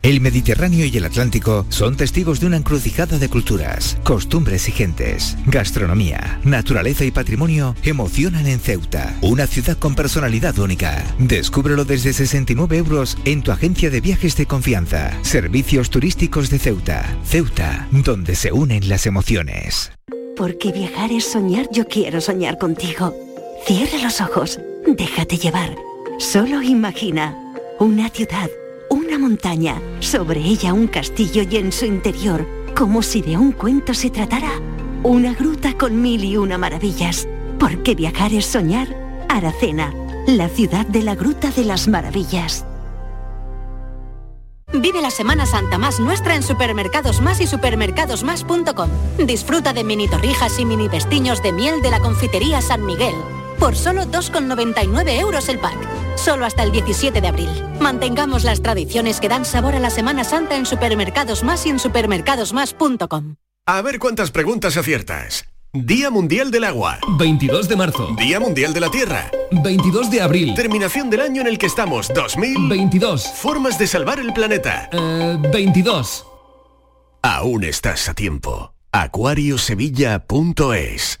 El Mediterráneo y el Atlántico son testigos de una encrucijada de culturas, costumbres y gentes. Gastronomía, naturaleza y patrimonio emocionan en Ceuta, una ciudad con personalidad única. Descúbrelo desde 69 euros en tu agencia de viajes de confianza. Servicios turísticos de Ceuta. Ceuta, donde se unen las emociones. Porque viajar es soñar, yo quiero soñar contigo. Cierra los ojos, déjate llevar. Solo imagina una ciudad una montaña, sobre ella un castillo y en su interior, como si de un cuento se tratara, una gruta con mil y una maravillas. Porque viajar es soñar. Aracena, la ciudad de la Gruta de las Maravillas. Vive la Semana Santa más nuestra en Supermercados Más y supermercadosmás.com. Disfruta de mini torrijas y mini pestiños de miel de la confitería San Miguel por solo 2,99 euros el pack. Solo hasta el 17 de abril. Mantengamos las tradiciones que dan sabor a la Semana Santa en Supermercados Más y en supermercadosmás.com. A ver cuántas preguntas aciertas. Día Mundial del Agua. 22 de marzo. Día Mundial de la Tierra. 22 de abril. Terminación del año en el que estamos. 2022. Formas de salvar el planeta. 22. Aún estás a tiempo. Acuariosevilla.es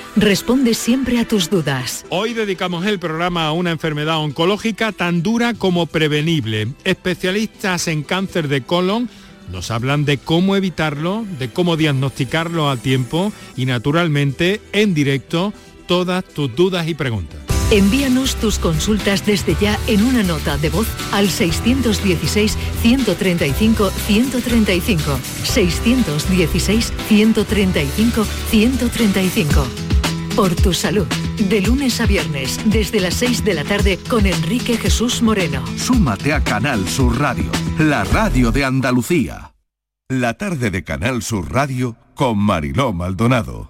responde siempre a tus dudas. Hoy dedicamos el programa a una enfermedad oncológica tan dura como prevenible. Especialistas en cáncer de colon nos hablan de cómo evitarlo, de cómo diagnosticarlo a tiempo y naturalmente en directo todas tus dudas y preguntas. Envíanos tus consultas desde ya en una nota de voz al 616-135-135. 616-135-135. Por tu salud. De lunes a viernes, desde las 6 de la tarde, con Enrique Jesús Moreno. Súmate a Canal Sur Radio, la radio de Andalucía. La tarde de Canal Sur Radio con Mariló Maldonado.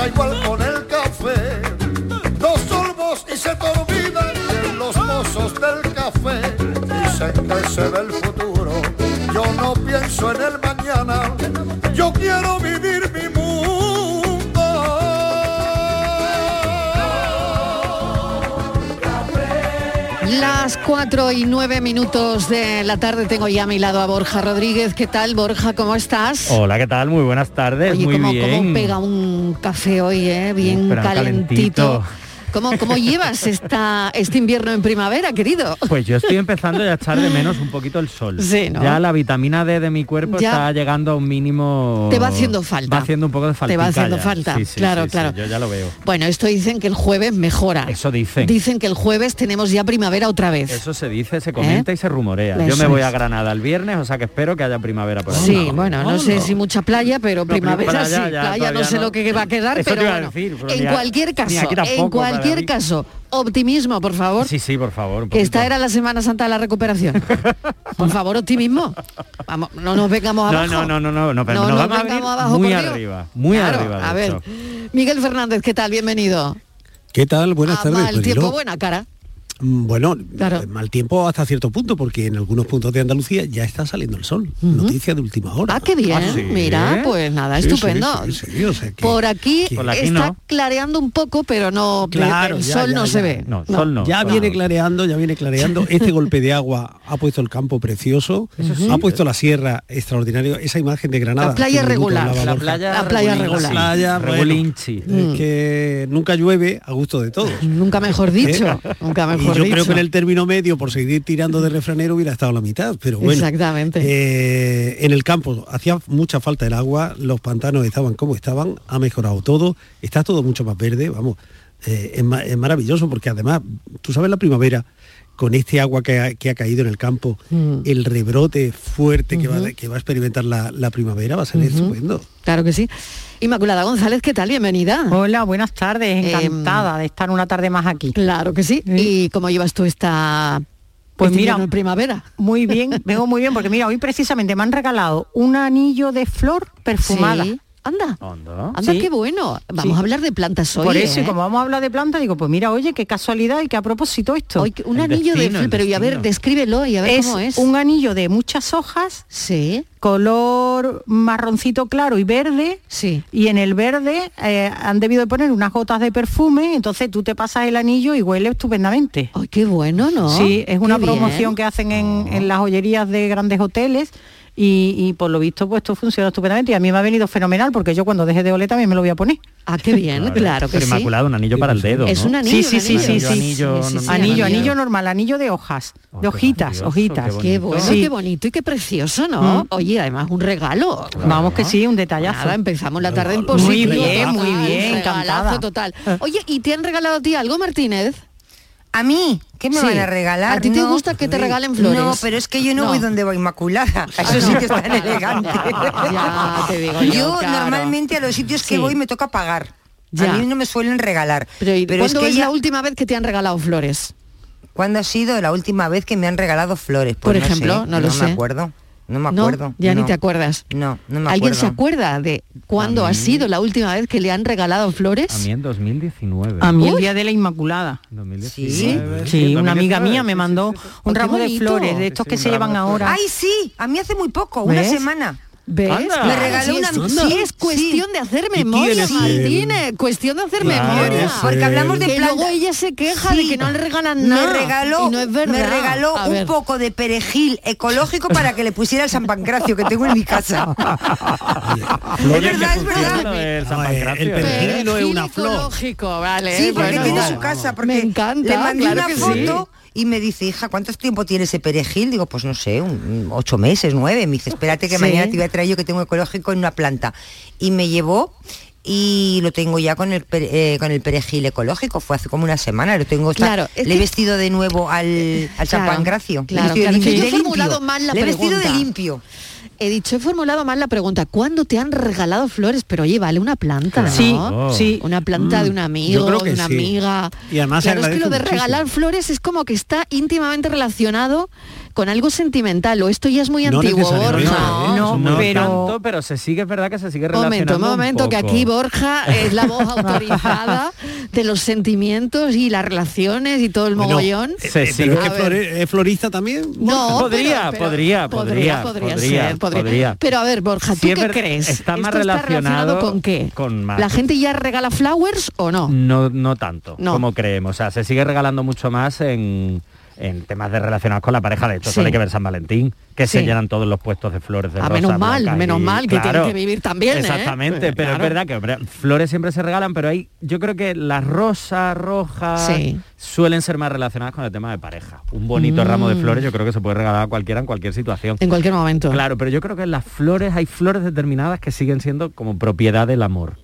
Pasa igual con el café. Dos sorbos y se te olvidan de los mozos del café. Dicen que se ve el futuro. Yo no pienso en el mañana. Las 4 y 9 minutos de la tarde tengo ya a mi lado a Borja Rodríguez. ¿Qué tal, Borja? ¿Cómo estás? Hola, ¿qué tal? Muy buenas tardes. Oye, Muy ¿cómo, bien. cómo pega un café hoy, eh? Bien calentito. ¿Cómo, ¿Cómo llevas esta, este invierno en primavera, querido? Pues yo estoy empezando ya a echar de menos un poquito el sol. Sí, ¿no? Ya la vitamina D de mi cuerpo Ya. está llegando a un mínimo. Te va haciendo falta. Va haciendo un poco de falta. Te va haciendo falta, claro, claro. yo ya lo veo. Bueno, esto dicen que el jueves mejora. Eso dicen. Dicen que el jueves tenemos ya primavera otra vez. Eso se dice, se comenta y se rumorea. Yo ¿Eh? Me voy a Granada el viernes, o sea que espero que haya primavera por ahí. Sí, bueno, no sé si mucha playa, pero primavera playa sí. ya playa no sé lo que va a quedar, Eso pero bueno, decir, pero en cualquier caso, tampoco, en cualquier mí. caso, optimismo, por favor. Sí, sí, por favor. Que esta era la Semana Santa de la recuperación. Por favor, optimismo. Vamos, no nos vengamos No, abajo. no, no, no, no, no, pero No nos nos vamos a venir abajo, muy arriba, muy Claro, arriba. a ver, hecho. Miguel Fernández, ¿qué tal? Bienvenido. ¿Qué tal? Buenas Ah, tardes. mal Mariló. tiempo, buena cara. Mm, Bueno, Claro. eh, mal tiempo hasta cierto punto, porque en algunos puntos de Andalucía ya está saliendo el sol. Noticia de última hora. Ah, qué bien. Mira, pues nada, Sí, estupendo. sí, sí, sí, o sea que- Por aquí que- Por aquí está no. clareando un poco, pero no, Claro, el ya, sol ya, no ya. se ve. Ya viene clareando, ya viene clareando. Este golpe de agua ha puesto el campo precioso, ha puesto la sierra extraordinario. Esa imagen de Granada. La playa regular, la playa La playa regular. La playa, bueno, Regulinchi. es Mm. que nunca llueve a gusto de todos. Nunca mejor dicho. ¿Eh? Nunca mejor yo dicho. creo que en el término medio, por seguir tirando de refranero, hubiera estado la mitad. Pero bueno, Exactamente. eh, en el campo hacía mucha falta el agua, los pantanos estaban como estaban, ha mejorado todo, está todo mucho más verde, vamos, eh, es, ma- es maravilloso porque además, tú sabes la primavera, con este agua que ha, que ha caído en el campo, Mm. el rebrote fuerte que, va, que va a experimentar la, la primavera va a ser estupendo. Claro que sí. Inmaculada González, ¿qué tal? Bienvenida. Hola, buenas tardes, Em, encantada de estar una tarde más aquí. Claro que sí. ¿Y cómo llevas tú esta Pues este mira, en primavera? Muy bien, vengo muy bien porque mira, hoy precisamente me han regalado un anillo de flor perfumada. Sí. Anda. Anda. Anda, Sí. qué bueno. Vamos Sí. a hablar de plantas hoy. Por eso, y ¿eh? como vamos a hablar de plantas, digo, pues mira, oye, qué casualidad y qué a propósito esto. Hoy, un anillo de pero y a ver, descríbelo y a ver es cómo es. un anillo de muchas hojas, sí. color marroncito claro y verde, sí. y en el verde eh, han debido de poner unas gotas de perfume, entonces tú te pasas el anillo y huele estupendamente. Ay, qué bueno, ¿no? Sí, es una bien. promoción que hacen en, en las joyerías de grandes hoteles. Y, y por lo visto pues esto funciona estupendamente y a mí me ha venido fenomenal porque yo cuando deje de oler también me lo voy a poner. Ah, qué bien, claro, que Pero sí. inmaculado, un anillo para el dedo. Es ¿no? un anillo, Sí, sí, un sí, sí, Anillo, sí. anillo, Sí, normal, anillo de hojas, de hojitas, hojitas. Qué bueno, Sí. qué bonito y qué precioso, ¿no? Mm. Oye, además un regalo. Vamos que sí, un detallazo. Nada, empezamos la tarde en Muy positivo. bien, muy bien, regalazo encantada. total. Oye, ¿y te han regalado a ti algo, Martínez? ¿A mí? ¿Qué me Sí. van a regalar? ¿A ti te No. gusta que te regalen flores? No, pero es que yo no, No. voy donde va Inmaculada. A esos sitios tan elegantes. Ya te digo yo, claro. normalmente a los sitios que Sí. voy me toca pagar. Ya. A mí no me suelen regalar. Pero, ¿y Pero es ¿cuándo que es ella- la última vez que te han regalado flores? ¿Cuándo ha sido la última vez que me han regalado flores? Pues Por no ejemplo, sé, no lo sé. me acuerdo. No me No, acuerdo. ya ni no. te acuerdas. No, no me ¿Alguien acuerdo. se acuerda de cuándo ha sido la última vez que le han regalado flores? A mí en 2019. A mí el día de la Inmaculada. 2019. Sí, una amiga 2019, mía me mandó un Oh, ramo de flores, de estos que se llevan ahora. Ay, sí, a mí hace muy poco, una semana. ¿Ves? Me Claro, regaló sí, una es, sí, es cuestión de hacer ¿Y memoria? Martínez. Cuestión de hacer Claro, memoria. Porque hablamos de que planta- luego ella se queja de que no le regalan nada. Me regaló, y no es verdad. me regaló un poco de perejil ecológico para que le pusiera el San Pancracio que tengo en mi casa. Es verdad, es verdad. el San Pancracio. el perejil no es una Perejil flor. ecológico, vale. Sí, porque bueno, tiene su casa, porque Me encanta, le mandé claro una foto sí. Y me dice, hija, ¿cuánto tiempo tiene ese perejil? Digo, pues no sé, un- un ocho meses, nueve. Me dice, espérate que Sí. mañana te voy a traer yo que tengo ecológico en una planta. Y me llevó y lo tengo ya con el eh, con el perejil ecológico fue hace como una semana lo tengo Claro, le he vestido de nuevo al, al San Claro, Pancracio Le he claro, vestido claro, de que limpio. yo he De formulado limpio. mal la Le he vestido de limpio He dicho, he formulado mal la pregunta. ¿Cuándo te han regalado flores? Pero oye, vale una planta, ¿no? Sí, sí. Una planta de un amigo, de una sí. amiga. Y además claro, es que lo de muchísimo. regalar flores es como que está íntimamente relacionado con algo sentimental. O esto ya es muy No antiguo, Borja. ¿eh? No, No pero tanto, pero se sigue, es verdad que se sigue Momento, relacionando un momento, que poco. aquí Borja es la voz autorizada de los sentimientos y las relaciones y todo el Bueno, mogollón. eh, Se eh, sigue- pero es, que florista también. No, Podría, pero- pero- podría, podría, podría, podría, ser, podría. podría. Pero a ver, Borja, ¿tú Sí, qué crees? está más ¿Esto relacionado con qué? con más. ¿La gente ya regala flowers o no? No, no tanto No. como creemos. O sea, se sigue regalando mucho más en, en temas de relacionados con la pareja. De hecho, Sí. hay que ver San Valentín, que se llenan todos los puestos de flores de Ah, rosa, menos mal, menos mal, que claro. tienen que vivir también, ¿eh? Exactamente, pero Claro. es verdad que hombre, flores siempre se regalan, pero hay, yo creo que las rosas rojas Sí. suelen ser más relacionadas con el tema de pareja. Un bonito Mm. ramo de flores yo creo que se puede regalar a cualquiera en cualquier situación. En cualquier momento. Claro, pero yo creo que en las flores hay flores determinadas que siguen siendo como propiedad del amor.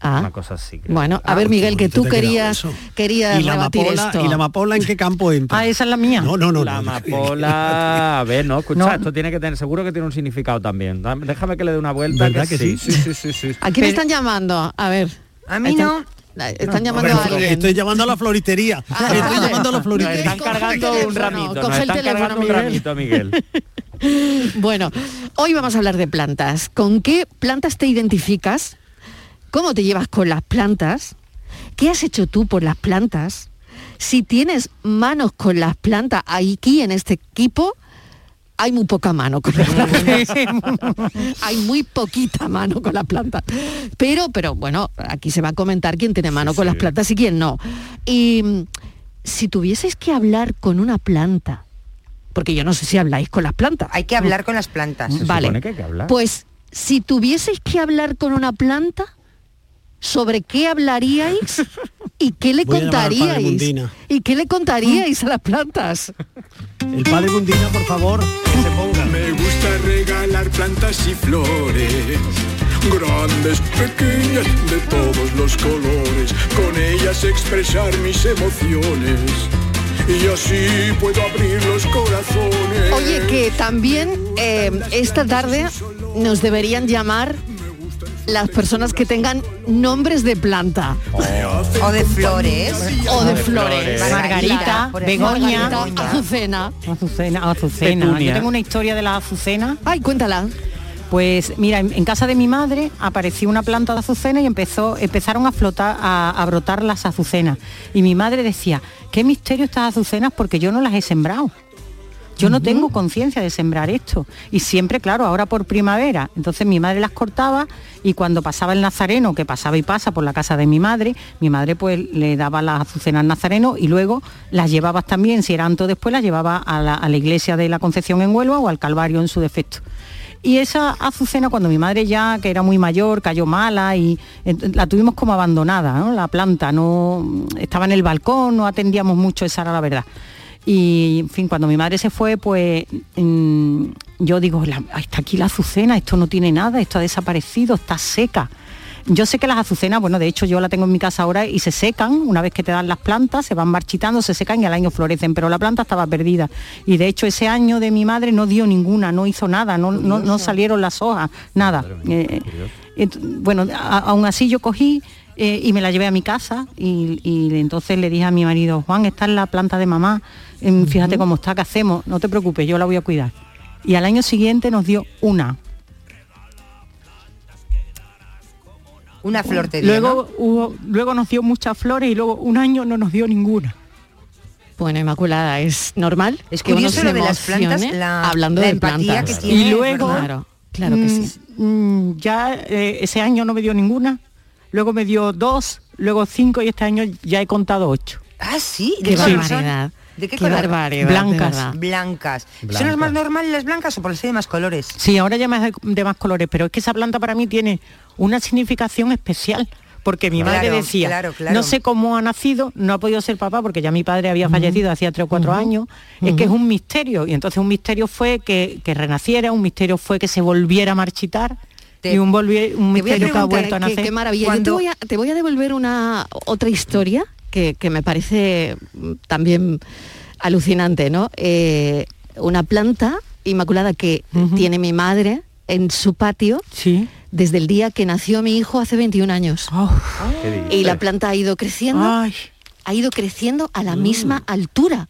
Ah. Una cosa así. creo. Bueno, a ver, Miguel, que tú querías, querías ¿Y la, rebatir amapola, esto. ¿Y la amapola en qué campo entra? Ah, esa es la mía. No, no, no. La no. amapola, a ver, no, escucha, No. esto tiene que tener, seguro que tiene un significado también. Déjame que le dé una vuelta. ¿Verdad que sí? sí, sí, sí, sí. ¿A quién están llamando? A ver. A mí Están- no. Están llamando Pero a alguien. Estoy llamando a la floristería. Ah, Estoy vale. llamando a la Nos floristería. están cargando un ramito, nos coge el están teléfono, cargando un Miguel. ramito, Miguel. Bueno, hoy vamos a hablar de plantas. ¿Con qué plantas te identificas? ¿Cómo te llevas con las plantas? ¿Qué has hecho tú por las plantas? Si tienes manos con las plantas, aquí en este equipo hay muy poca mano con las plantas. hay muy poquita mano con las plantas. Pero, pero bueno, aquí se va a comentar quién tiene mano con las plantas y quién no. Y mm, si tuvieseis que hablar con una planta, porque yo no sé si habláis con las plantas. Hay que hablar con las plantas. Se Vale. supone que hay que hablar. Pues si tuvieseis que hablar con una planta, ¿sobre qué hablaríais y qué le Voy contaríais? ¿Y qué le contaríais a las plantas? El padre Mundina, por favor, que se ponga. Me gusta regalar plantas y flores, grandes, pequeñas, de todos los colores, con ellas expresar mis emociones y así puedo abrir los corazones. Oye, que también eh, esta tarde nos deberían llamar las personas que tengan nombres de planta O de flores. o de flores. Margarita. Begoña, Margarita, Azucena. Azucena, Azucena. Petunia. Yo tengo una historia de las azucenas. Ay, cuéntala. Pues mira, en, en casa de mi madre apareció una planta de azucena y empezó, empezaron a flotar, a, a brotar las azucenas. Y mi madre decía, qué misterio estas azucenas porque yo no las he sembrado. Yo no tengo conciencia de sembrar esto. Y siempre, claro, ahora por primavera. Entonces mi madre las cortaba y cuando pasaba el nazareno, que pasaba y pasa por la casa de mi madre, mi madre pues le daba las azucenas al nazareno y luego las llevaba también, si era antes o después, las llevaba a la, a la iglesia de la Concepción en Huelva o al Calvario en su defecto. Y esa azucena, cuando mi madre ya, que era muy mayor, cayó mala y ent- la tuvimos como abandonada, ¿no? La planta, no estaba en el balcón, no atendíamos mucho, esa era la verdad. Y, en fin, cuando mi madre se fue, pues mm, yo digo, "La- ay, está aquí la azucena, esto no tiene nada, esto ha desaparecido, está seca. Yo sé que las azucenas, bueno, de hecho yo la tengo en mi casa ahora y se secan, una vez que te dan las plantas, se van marchitando, se secan y al año florecen, pero la planta estaba perdida. Y de hecho ese año de mi madre no dio ninguna, no hizo nada, no, no, no salieron las hojas, nada. Eh, ent- bueno, a- aún así yo cogí eh, y me la llevé a mi casa y, y entonces le dije a mi marido, Juan, esta es la planta de mamá, em, fíjate cómo está, ¿qué hacemos? No te preocupes, yo la voy a cuidar. Y al año siguiente nos dio una. Una flor te dio, Luego, hubo, luego nos dio muchas flores y luego un año no nos dio ninguna. Bueno, Inmaculada, es normal. Es que uno curioso se lo de las plantas, la- hablando la de empatía plantas. que tiene, y luego, Claro, claro que sí. mm, mm, ya eh, ese año no me dio ninguna, luego me dio dos, luego cinco y este año ya he contado ocho. Ah, sí. Qué barbaridad. ¿De qué, Qué color? Blancas. Blancas. ¿Son las más normales las blancas o por ser de más colores? Sí, ahora ya más de, de más colores, pero es que esa planta para mí tiene una significación especial. Porque mi madre decía, claro, claro. no sé cómo ha nacido, no ha podido ser papá porque ya mi padre había fallecido hacía tres o cuatro años, es que es un misterio. Y entonces un misterio fue que, que renaciera, un misterio fue que se volviera a marchitar Te- y un, volvi- un misterio que ha vuelto a nacer. qué maravilla. Yo te voy, a, te voy a devolver una otra historia que, que me parece mm, también alucinante, ¿no? Eh, una planta inmaculada que tiene mi madre en su patio Sí. desde el día que nació mi hijo hace 21 años. Oh, Y la planta ha ido creciendo, ay, ha ido creciendo a la misma altura.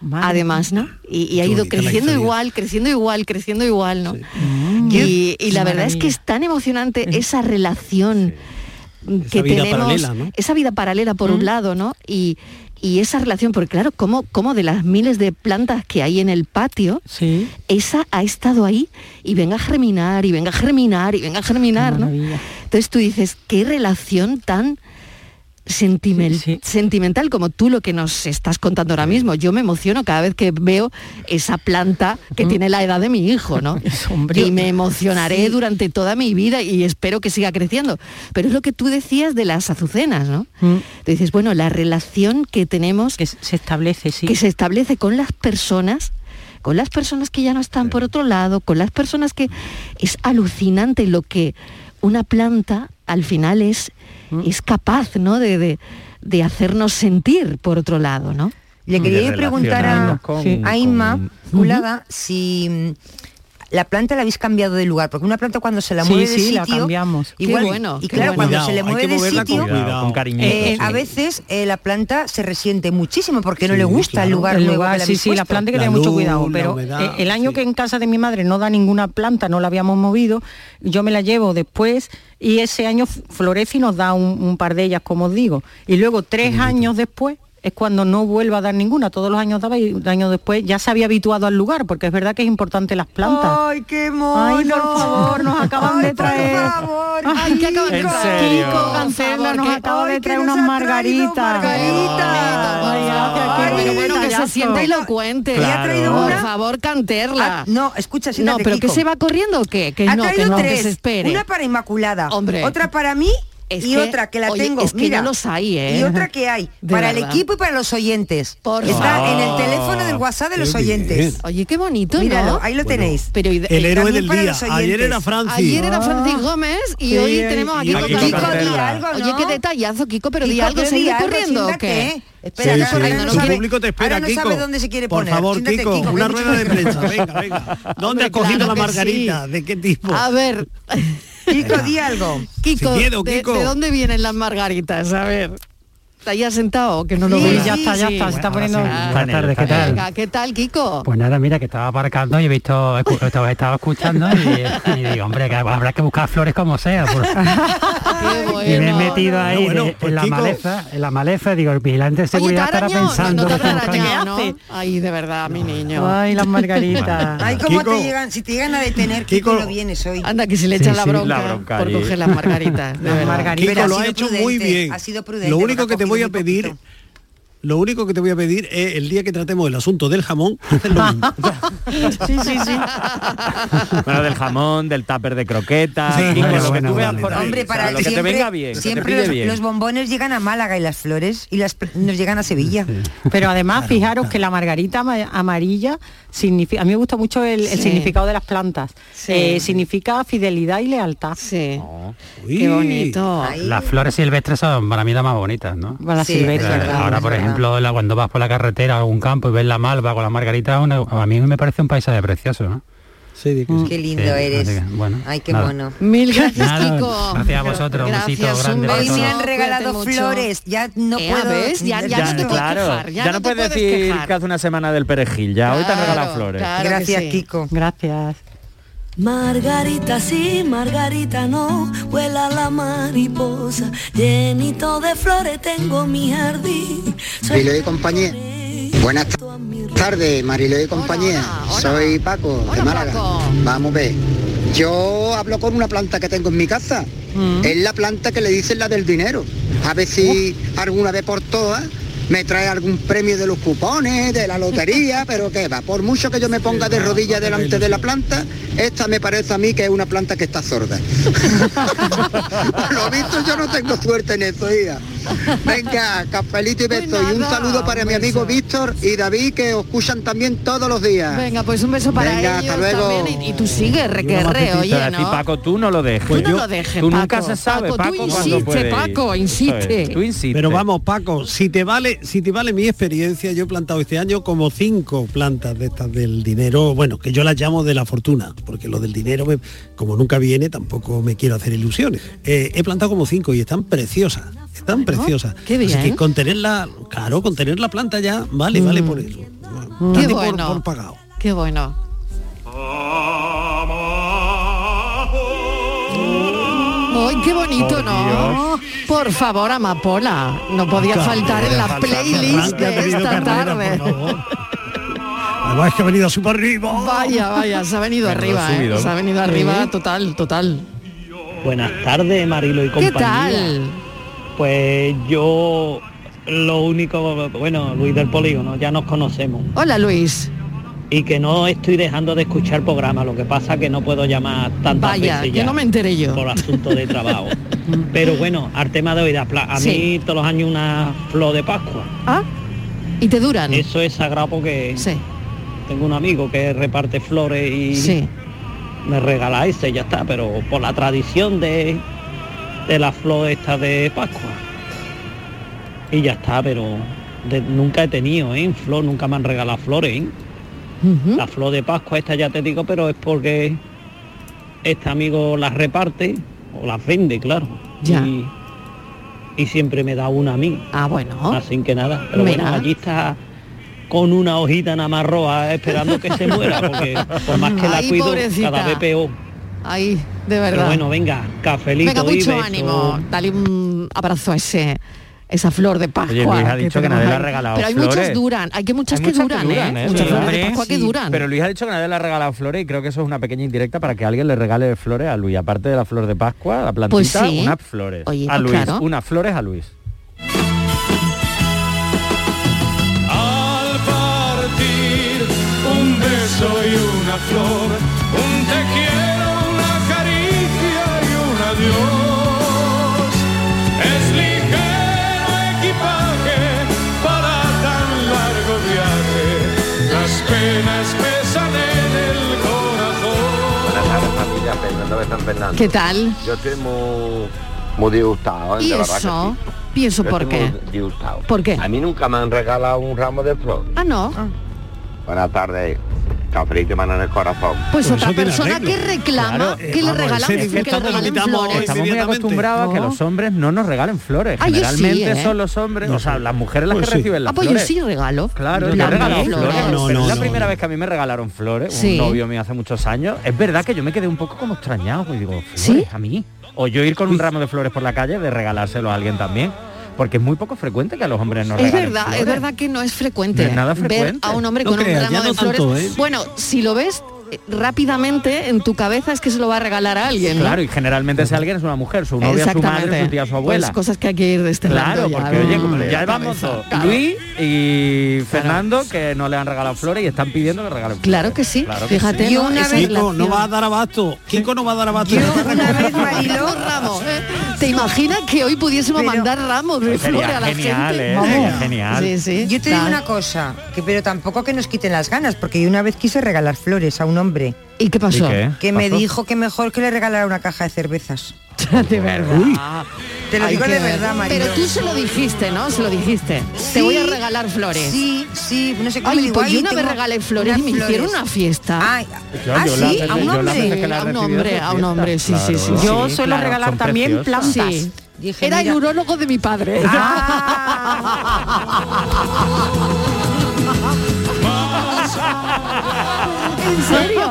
madre Además, ¿no? Y, y ha ido creciendo igual, creciendo igual, creciendo igual, ¿no? Mm, Y, la verdad es que es tan emocionante esa relación que vida tenemos, paralela, ¿no? esa vida paralela por Mm. un lado, ¿no? Y, y esa relación, porque claro, como, como de las miles de plantas que hay en el patio, Sí. esa ha estado ahí y venga a germinar, y venga a germinar, y venga a germinar, ¿no? Entonces tú dices, qué relación tan sentimen- sentimental como tú lo que nos estás contando ahora mismo. Yo me emociono cada vez que veo esa planta que tiene la edad de mi hijo, ¿no? Y me emocionaré durante toda mi vida y espero que siga creciendo. Pero es lo que tú decías de las azucenas, ¿no? Tú dices, bueno, la relación que tenemos... Que se establece, sí. Que se establece con las personas con las personas que ya no están por otro lado, con las personas que es alucinante lo que una planta al final es, es capaz ¿no? de, de- de hacernos sentir por otro lado, ¿no? Le quería preguntar a, a Inma Culada si la planta la habéis cambiado de lugar, porque una planta cuando se la Sí, mueve de sí, la sitio, cambiamos. Qué igual, bueno, y claro, bueno. cuando se le Cuidado, mueve hay que de con sitio, cuidado, con cariñito, eh, sí. a veces eh, la planta se resiente muchísimo porque no le gusta el lugar el nuevo lugar, sí, sí, la planta hay que tener mucho cuidado, pero eh, el año que en casa de mi madre no da ninguna planta, no la habíamos movido, yo me la llevo después y ese año florece y nos da un, un par de ellas, como os digo. Y luego tres años después es cuando no vuelva a dar ninguna, todos los años daba y un año después ya se había habituado al lugar, porque es verdad que es importante las plantas. ¡Ay, qué mono! Ay, por favor, nos acaban de traer. Ay, ¿qué acaban de ¿En traer? serio? Kiko, Cancela nos que- acaba de traer que unas traído margaritas. Ay, gracias, qué bueno, que se sienta y lo cuente. Claro. ¿Y ha traído Por favor, canterla. Ah, no, escucha, No, siéntate, pero que Kiko. se va corriendo o qué? Que ha no, que no, tres. que se espere. Una para Inmaculada, Hombre. otra para mí Es y que, otra que la oye, tengo. es que mira, no los hay, ¿eh? Y otra que hay De para el verdad. equipo y para los oyentes. Por Está favor. en el teléfono del WhatsApp de los bien. oyentes. Oye, qué bonito, Míralo, ¿no? ahí lo tenéis. Pero y- El héroe del día. Ayer era Francis. Ayer era Francis Ah. Gómez y Sí, hoy tenemos aquí Kiko Kiko. Díaz. algo, Oye, ¿no? qué detallazo, Kiko, pero di Kiko, algo, ¿se di algo, corriendo o qué? Espera, Sí, que sí. ahora no Tu sabe- público te espera, ahora no Kiko. sabe dónde se quiere Por poner. favor, Siéntate, Kiko, Kiko, una rueda de prensa. Venga, venga. ¿Dónde Hombre, has cogido claro la margarita? ¿De qué tipo? A ver, Kiko, di algo. Kiko, Sin miedo, ¿de, Kiko. de dónde vienen las margaritas? A ver. ¿Está ya sentado? Que no lo Sí, veo. ya está, ya está, se está poniendo- Buenas tardes, ¿qué tal? Venga, ¿qué tal, Kiko? Pues nada, mira, que estaba aparcando y he visto, estaba, estaba escuchando y, y digo, hombre, que habrá que buscar flores como sea. por- y me he metido ahí Bueno, de- pues, en la Kiko. maleza, en la maleza, digo, el vigilante de seguridad ¿te ha estará pensando No. Ay, de verdad, mi niño. Ay, las margaritas. Ay, cómo Kiko. te llegan, si te llegan a detener, Kiko, Kiko. no vienes hoy. Anda, que se le Sí, echa la bronca, la bronca por coger las margaritas. Las margaritas. Kiko ha lo ha sido hecho prudente, muy bien. ha sido prudente, Lo único que te voy a pedir. Lo único que te voy a pedir es el día que tratemos el asunto del jamón, hacer lo mismo. Sí, sí, sí. Bueno, del jamón, del tupper de croquetas, Sí, Kiko, bueno, lo que tú veas dale, por ahí. Hombre, o sea, para lo que te siempre, venga bien, siempre los, bien. los bombones llegan a Málaga y las flores y las nos llegan a Sevilla. Pero además, fijaros que la margarita ama- amarilla significa, a mí me gusta mucho el, significado de las plantas. Sí. Eh, significa fidelidad y lealtad. Sí. Uy. Qué bonito. Las flores silvestres son para mí las más bonitas, ¿no? Para la Sí, silvestre. es verdad. Ahora, por verdad. Ejemplo, la- cuando vas por la carretera a algún campo y ves la malva con la margarita, una- a mí me parece un paisaje precioso, ¿no? Sí, sí. Qué lindo Sí, eres. que, bueno, Ay, qué nada. mono. Mil gracias, Nada, Kiko. gracias a vosotros, un besito Gracias, grande Hoy me han regalado flores, ya no Eh, puedo. ¿ves? Ya- ya no te puedes claro, quejar, ya ya, no no te puedes decir quejar. que hace una semana del perejil, ya hoy te han regalado Claro, flores. claro Gracias, sí. Kiko. Gracias. Margarita sí, Margarita no, vuela la mariposa, llenito de flores tengo mi jardín. Marilo y compañía. Buenas ta- tardes, Marilo y compañía. hola, hola. Soy Paco, de Málaga. Paco. Vamos a ver. Yo hablo con una planta que tengo en mi casa. Mm. Es la planta que le dicen la del dinero. A ver si alguna vez por todas me trae algún premio de los cupones, de la lotería, pero qué va. Por mucho que yo me ponga de rodillas delante de la planta, esta me parece a mí que es una planta que está sorda. Lo visto, yo no tengo suerte en eso, hija. Venga, cafelito y Pues beso. y un saludo para un mi amigo. Víctor y David, que os escuchan también todos los días. Venga, pues un beso para Venga, ellos hasta luego. también. Y, y tú sigues, requerre, oye, ¿no? Paco, tú no lo dejes. Tú no lo dejes, Tú Paco. nunca se sabe, Paco, Paco, tú insiste. Paco, insiste. Tú insistes. Pero vamos, Paco, si te vale, si te vale mi experiencia, yo he plantado este año como cinco plantas de estas del dinero, bueno, que yo las llamo de la fortuna, porque lo del dinero, me- como nunca viene, tampoco me quiero hacer ilusiones. Eh, he plantado como cinco y están preciosas, están preciosas. qué Así bien. que con tenerla, claro, con tener la planta ya, vale, vale por eso. Qué por- bueno. por pagado. Qué bueno. ¡Ay, qué bonito, no! Por favor, Amapola, no podía faltar en la playlist de esta carrera, tarde. Además es que ha venido súper arriba. Vaya, vaya, se ha venido arriba, ¿eh? Se ha venido arriba total, total. Buenas tardes, Marilo y ¿Qué compañía. tal? Pues yo lo único, bueno, Luis del Polígono, ya nos conocemos. Hola Luis. Y que no estoy dejando de escuchar programas, lo que pasa que no puedo llamar tantas Vaya, veces que ya no me enteré yo. por asunto de trabajo. Pero bueno, al tema de hoy, a Sí. mí todos los años una flor de Pascua. ¿Ah? ¿Y te duran? Eso es sagrado porque tengo un amigo que reparte flores y Sí. me regala ese ya está, pero por la tradición de, de la flor esta de Pascua. Y ya está, pero de- nunca he tenido, ¿eh? Flor, nunca me han regalado flores, ¿eh? La flor de Pascua esta ya te digo, pero es porque este amigo las reparte o las vende, claro. Ya. Y, y siempre me da una a mí. Ah, bueno. Así que nada. Pero Mira. bueno, allí está con una hojita nada más roja esperando que se muera, porque por más que la Ay, cuido, pobrecita. cada vez peor. Ay, de verdad. Pero bueno, venga, cafelito Venga, y beso. ánimo. Dale un abrazo a ese esa flor de Pascua. Oye, Luis ha dicho que tenemos nadie le ha regalado Pero hay flores. muchas duran, hay que muchas Hay que muchas duran, ¿eh? Muchas Sí, flores de Pascua que duran. Pero Luis ha dicho que nadie le ha regalado flores y creo que eso es una pequeña indirecta para que alguien le regale flores a Luis. Aparte de la flor de Pascua, la plantita, Pues sí. unas flores. Oye, a Luis, claro. unas flores a Luis. Al partir un beso y una flor, tardes familia, Fernando de San Fernando. ¿Qué tal? Yo estoy muy, muy disgustado, ¿eh? ¿Y de que eso? sí. ¿Y eso Yo por estoy qué? muy disgustado. ¿Por qué? A mí nunca me han regalado un ramo de flores. Ah, no. Buenas tardes. Cafelito y mano en el corazón. Pues otra persona que reclama que le regalan que le regalen flores. Estamos muy acostumbrados a que los hombres no nos regalen flores. Ah, yo sí, Generalmente ¿eh? son los hombres, o sea, las mujeres las Pues que sí. reciben las Ah, pues yo sí regalo. Claro, Yo yo he regalado también. flores. No, pero no, es la no, primera no. vez que a mí me regalaron flores, Sí. un novio mío hace muchos años. Es verdad que yo me quedé un poco como extrañado, y digo, flores, ¿Sí? a mí. O yo ir con un ramo de flores por la calle de regalárselo a alguien también. Porque es muy poco frecuente que a los hombres nos Es verdad, es verdad que no es frecuente, No es nada ver frecuente. a un hombre No con creas, un ramo de no flores. tanto, ¿eh? Bueno, si lo ves rápidamente en tu cabeza es que se lo va a regalar a alguien, ¿no? Claro, y generalmente ese alguien es una mujer, su novia, su madre, su tía, su abuela. Pues cosas que hay que ir Claro, destelando ya, porque ¿no? oye, como De ya la vamos Luis y Fernando que no le han regalado flores y están pidiendo que le regalen flores. Claro que sí, Claro que fíjate. Esa Kiko relación. no va a dar abasto. Kiko no va a dar abasto. Unos ramos, ¿eh? ¿Te imaginas que hoy pudiésemos mandar ramos de flores a la genial, gente? ¿eh? Sería genial. Sí, sí. Yo te digo una cosa, que pero tampoco que nos quiten las ganas, porque yo una vez quise regalar flores a un hombre. ¿Y qué pasó? ¿Y qué? Que me dijo que mejor que le regalara una caja de cervezas. de verdad. Te lo digo de ver. verdad, Mariló. Pero tú se lo dijiste, ¿no? Se lo dijiste. Te voy a regalar flores. Sí, sí, no sé cómo Ay, digo, pues yo "Ay, una vez regalé flores y me unas hicieron flores". una fiesta. Ay, ¿Ah, sí? ¿A un hombre? a un hombre, a un hombre, sí, Claro, sí, sí. Yo sí, suelo claro, regalar también plantas. Sí. Dije, Era el mira, urólogo de mi padre. ¿En serio?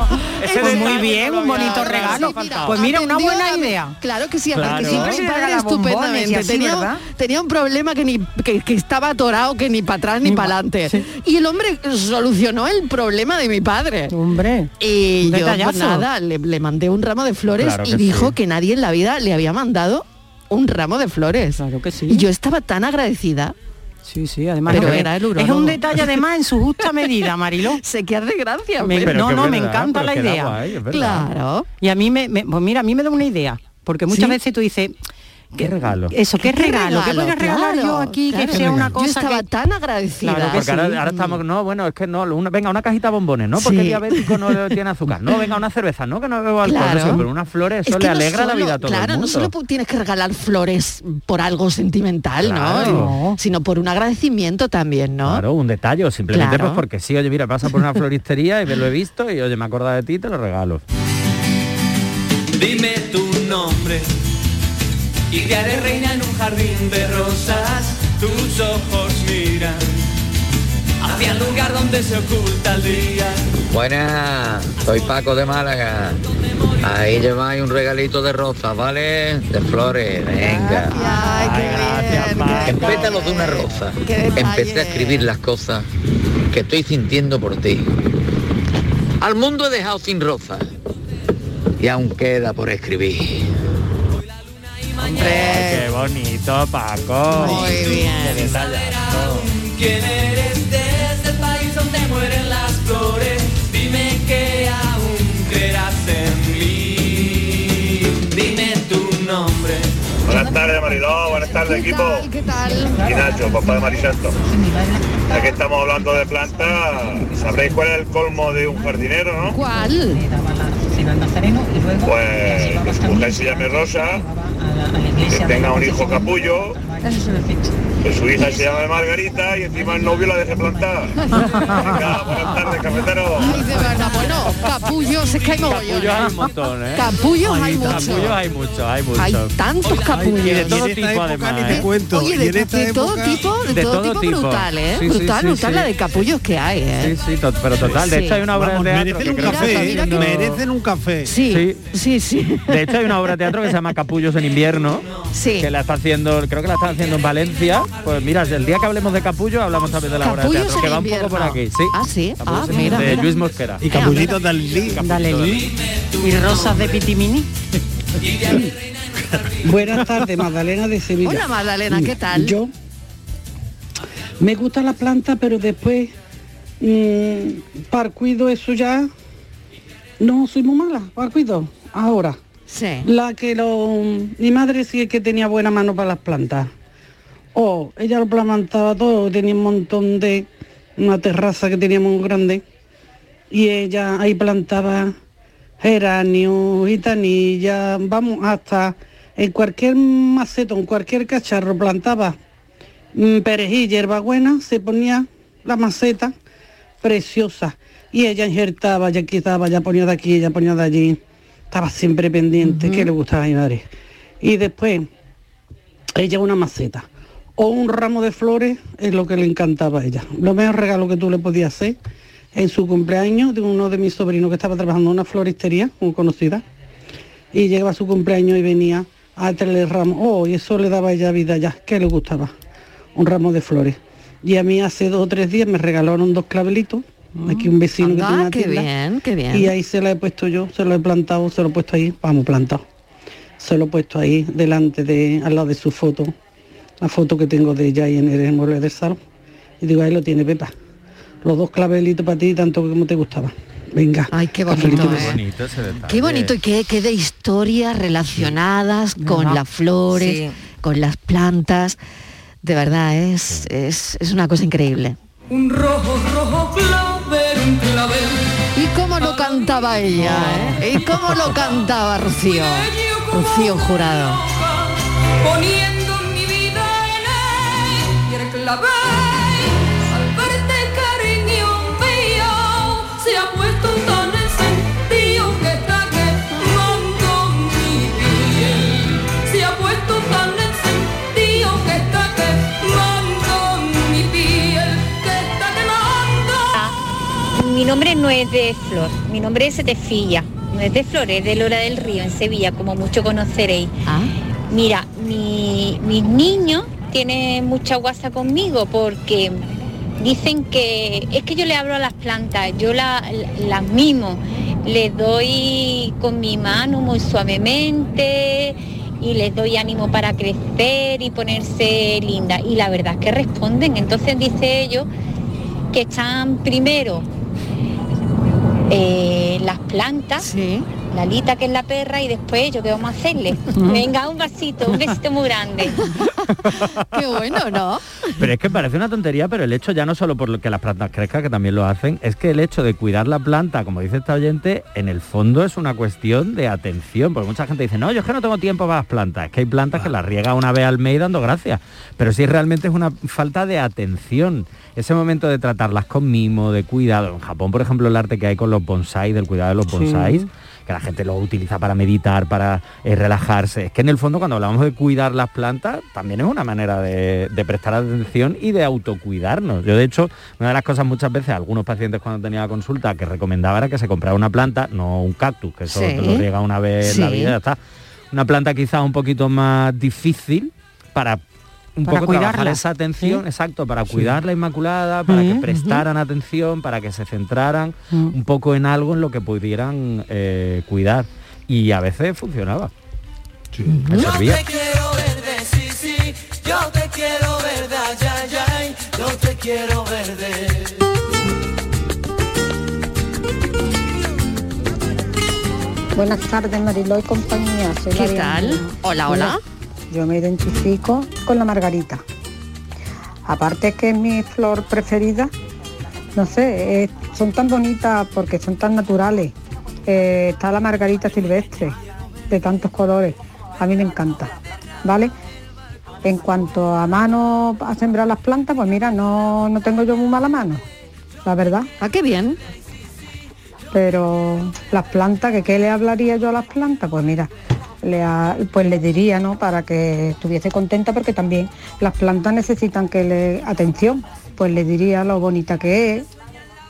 Pues muy bien, un bonito regalo. había faltado. Pues mira, una buena idea. Claro que sí, Claro. aparte siempre mi padre estupendamente. así, tenía, tenía un problema que ni que, que estaba atorado que ni para atrás ni para adelante. Y el hombre solucionó el problema de mi padre. Hombre. Y yo pues, nada, le, le mandé un ramo de flores Claro y dijo sí. que nadie en la vida le había mandado un ramo de flores. Claro que sí. Y yo estaba tan agradecida. Sí, sí, además Pero es- era el es un detalle además en su justa medida, Mariló. Se que hace gracia. Me- pero- no, no, me encanta la queda idea. guay. Claro. Y a mí me, me- pues mira, a mí me da una idea, porque muchas ¿Sí? veces tú dices, ¿Qué regalo? eso, ¿qué, regalo? ¿Qué podría regalar Claro, yo aquí claro. que sea una cosa Yo estaba que- tan agradecida. Claro que Porque ahora, sí. ahora estamos, no, bueno, es que no, una- venga, una cajita de bombones, ¿no? Porque Sí. el diabético no tiene azúcar. No, venga, una cerveza, no, que no bebo alcohol. Claro. no sé, pero unas flores, Es eso que le no alegra la solo- vida a todo Claro, el no mundo. solo pu- tienes que regalar flores por algo sentimental, Claro. ¿no? Sino por un agradecimiento también, ¿no? Claro, un detalle, simplemente Claro. pues porque sí, oye, mira, pasa por una floristería y me lo he visto y oye, me acuerdo de ti y te lo regalo. Dime tu nombre y te haré reina en un jardín de rosas. Tus ojos miran hacia el lugar donde se oculta el día. Buenas, soy Paco de Málaga. Ahí lleváis un regalito de rosas, ¿vale? De flores, venga. Ay, qué bien. En pétalos de una rosa. Empecé a escribir las cosas que estoy sintiendo por ti. Al mundo he dejado sin rosas. Y aún queda por escribir. Qué bonito, Paco. Muy bien. Detallazo. ¿Quién eres desde el país donde mueren las flores? Dime que aún creerás en mí. Dime tu nombre. Buenas tardes, Mariló. Buenas tardes, equipo. ¿Qué tal? Y Nacho, papá de Marisanto. Ya que estamos hablando de plantas, ¿sabréis cuál es el colmo de un jardinero, no? ¿Cuál? Pues que su mujer se llame Rosa, que tenga un hijo capullo, que su hija se llame Margarita y encima el novio la deje plantada. Venga, buenas tardes, cafetero. Ay, de verdad, bueno, capullos, es que hay. Capullos hay un montón, ¿eh? Capullos hay muchos. Capullos hay muchos, hay muchos. Hay tantos capullos. Y de todo tipo, además. ni te ¿eh? cuento. Oye, de, todo tipo, de, De todo, todo tipo, brutal, ¿eh? Sí, sí, brutal, sí, brutal sí. la de capullos que hay, ¿eh? Sí, sí, to- pero total. De Sí. hecho hay una obra Vamos, de teatro merecen que un café, ¿eh? merecen un café. Sí, sí, sí. De hecho hay una obra de teatro que se llama Capullos en invierno, Sí. que la está haciendo, creo que la están haciendo en Valencia. Pues mira, el día que hablemos de capullo hablamos también de la obra de teatro, que va un poco por aquí. Sí. Ah, sí. Ah, Capullos mira, de mira. Luis Mosquera. Y capullitos de Alilí. Dalelí y rosas de pitimini. Buenas tardes, Magdalena de Sevilla. Hola, Magdalena, ¿qué tal? Yo me gusta la planta, pero después mm, para cuido eso ya no soy muy mala para cuido. Ahora, Sí. la que lo mi madre sí que tenía buena mano para las plantas. O ella lo plantaba todo, tenía un montón de una terraza que teníamos muy grande. Y ella ahí plantaba geranio, gitanilla, vamos, hasta en cualquier maceto, en cualquier cacharro plantaba mm, perejil, hierbabuena, se ponía la maceta preciosa. Y ella injertaba, ya quitaba, ya ponía de aquí, ya ponía de allí, estaba siempre pendiente, que le gustaba a mi madre. Y después, ella una maceta o un ramo de flores es lo que le encantaba a ella. Lo mejor regalo que tú le podías hacer en su cumpleaños de uno de mis sobrinos que estaba trabajando en una floristería muy conocida y llegaba a su cumpleaños y venía a traerle ramos. Oh, y eso le daba a ella vida ya, que le gustaba, un ramo de flores. Y a mí hace dos o tres días me regalaron dos clavelitos, aquí un vecino que tiene una qué tienda, bien, qué bien. Y ahí se lo he puesto yo, se lo he plantado, se lo he puesto ahí, vamos, plantado. Se lo he puesto ahí delante de, al lado de su foto, la foto que tengo de ella ahí en el mueble del salón. Y digo, ahí lo tiene Pepa. Los dos clavelitos para ti, tanto como te gustaba. Venga. Ay, qué bonito, ¿eh? bonito ese detalle. Qué bonito y qué, qué de historias relacionadas con Ajá. las flores, Sí. con las plantas. De verdad, es, es, es una cosa increíble. Un rojo, rojo clavel, un clavel. ¿Y cómo lo cantaba ella? eh? ¿Y cómo lo cantaba Rocío? Rocío Jurado. Y el clavel, al verte cariño mío, se ha puesto tan encendido que está quemando mi piel. Se ha puesto tan encendido que está quemando mi piel. Que está quemando. Mi nombre no es de Flor, mi nombre es Setefilla, no es de Flor, es de Lora del Río, en Sevilla, como mucho conoceréis. Mira, mi- mis niños tienen mucha guasa conmigo porque dicen que es que yo le hablo a las plantas, yo la- la- las mimo, les doy con mi mano muy suavemente y les doy ánimo para crecer y ponerse linda. Y la verdad es que responden. Entonces dice ellos que están primero eh, las plantas, la Lita que es la perra y después yo qué vamos a hacerle. Venga, un vasito, un besito muy grande. Qué bueno, ¿no? Pero es que parece una tontería, pero el hecho ya no solo por lo que las plantas crezcan, que también lo hacen, es que el hecho de cuidar la planta, como dice esta oyente, en el fondo es una cuestión de atención, porque mucha gente dice, no, yo es que no tengo tiempo para las plantas, es que hay plantas que las riega una vez al mes y dando gracias, pero sí realmente es una falta de atención, ese momento de tratarlas con mimo, de cuidado. En Japón, por ejemplo, el arte que hay con los bonsai, del cuidado de los Sí. Que la gente lo utiliza para meditar, para eh, relajarse. Es que en el fondo cuando hablamos de cuidar las plantas, también es una manera de, de prestar atención y de autocuidarnos. Yo de hecho, una de las cosas muchas veces, algunos pacientes cuando tenía consulta que recomendaba era que se comprara una planta, no un cactus, que eso Sí. te lo riega una vez en la vida ya está. Una planta quizás un poquito más difícil para un Para poco trabajar cuidarla. esa atención, Sí. exacto, para cuidar la Inmaculada, para que Mm, prestaran atención, para que se centraran un poco en algo en lo que pudieran eh, cuidar. Y a veces funcionaba. Me servía. quiero ver decir Yo te quiero verde, ay, ay, ay, yo te quiero verde. Buenas tardes, Mariló y compañía. Soy ¿Qué tal? Hola, hola. Yo me identifico con la margarita. Aparte que es mi flor preferida, no sé, eh, son tan bonitas porque son tan naturales. Eh, está la margarita silvestre, de tantos colores. A mí me encanta, ¿vale? En cuanto a mano a sembrar las plantas, pues mira, no, no tengo yo muy mala mano, la verdad. ¿A qué bien? Pero las plantas, que qué le hablaría yo a las plantas? Pues mira, le ha- pues le diría, ¿no? Para que estuviese contenta porque también las plantas necesitan que le atención. Pues le diría lo bonita que es,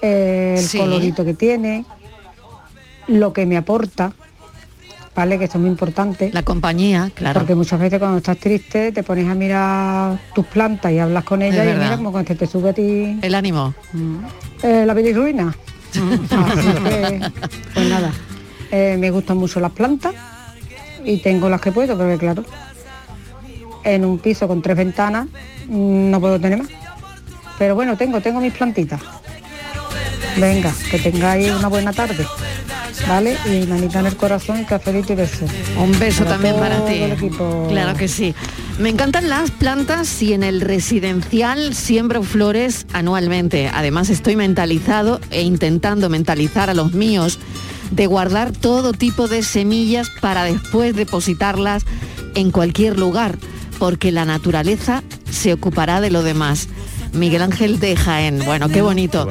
eh, el Sí. colorito que tiene, lo que me aporta, ¿vale? Que eso es muy importante. La compañía, claro. Porque muchas veces cuando estás triste te pones a mirar tus plantas y hablas con ellas y mira como cuando te sube a ti El ánimo. eh, la vida y ruina. Así que, pues nada, eh, me gustan mucho las plantas y tengo las que puedo, porque claro, en un piso con tres ventanas mm, no puedo tener más. Pero bueno, tengo, tengo mis plantitas. Venga, que tengáis una buena tarde. ¿Vale? Y manita en el corazón y cafelito y beso. Un beso también para ti. Claro que sí. Me encantan las plantas y en el residencial siembro flores anualmente. Además estoy mentalizado e intentando mentalizar a los míos de guardar todo tipo de semillas para después depositarlas en cualquier lugar, porque la naturaleza se ocupará de lo demás. Miguel Ángel de Jaén, bueno, qué bonito.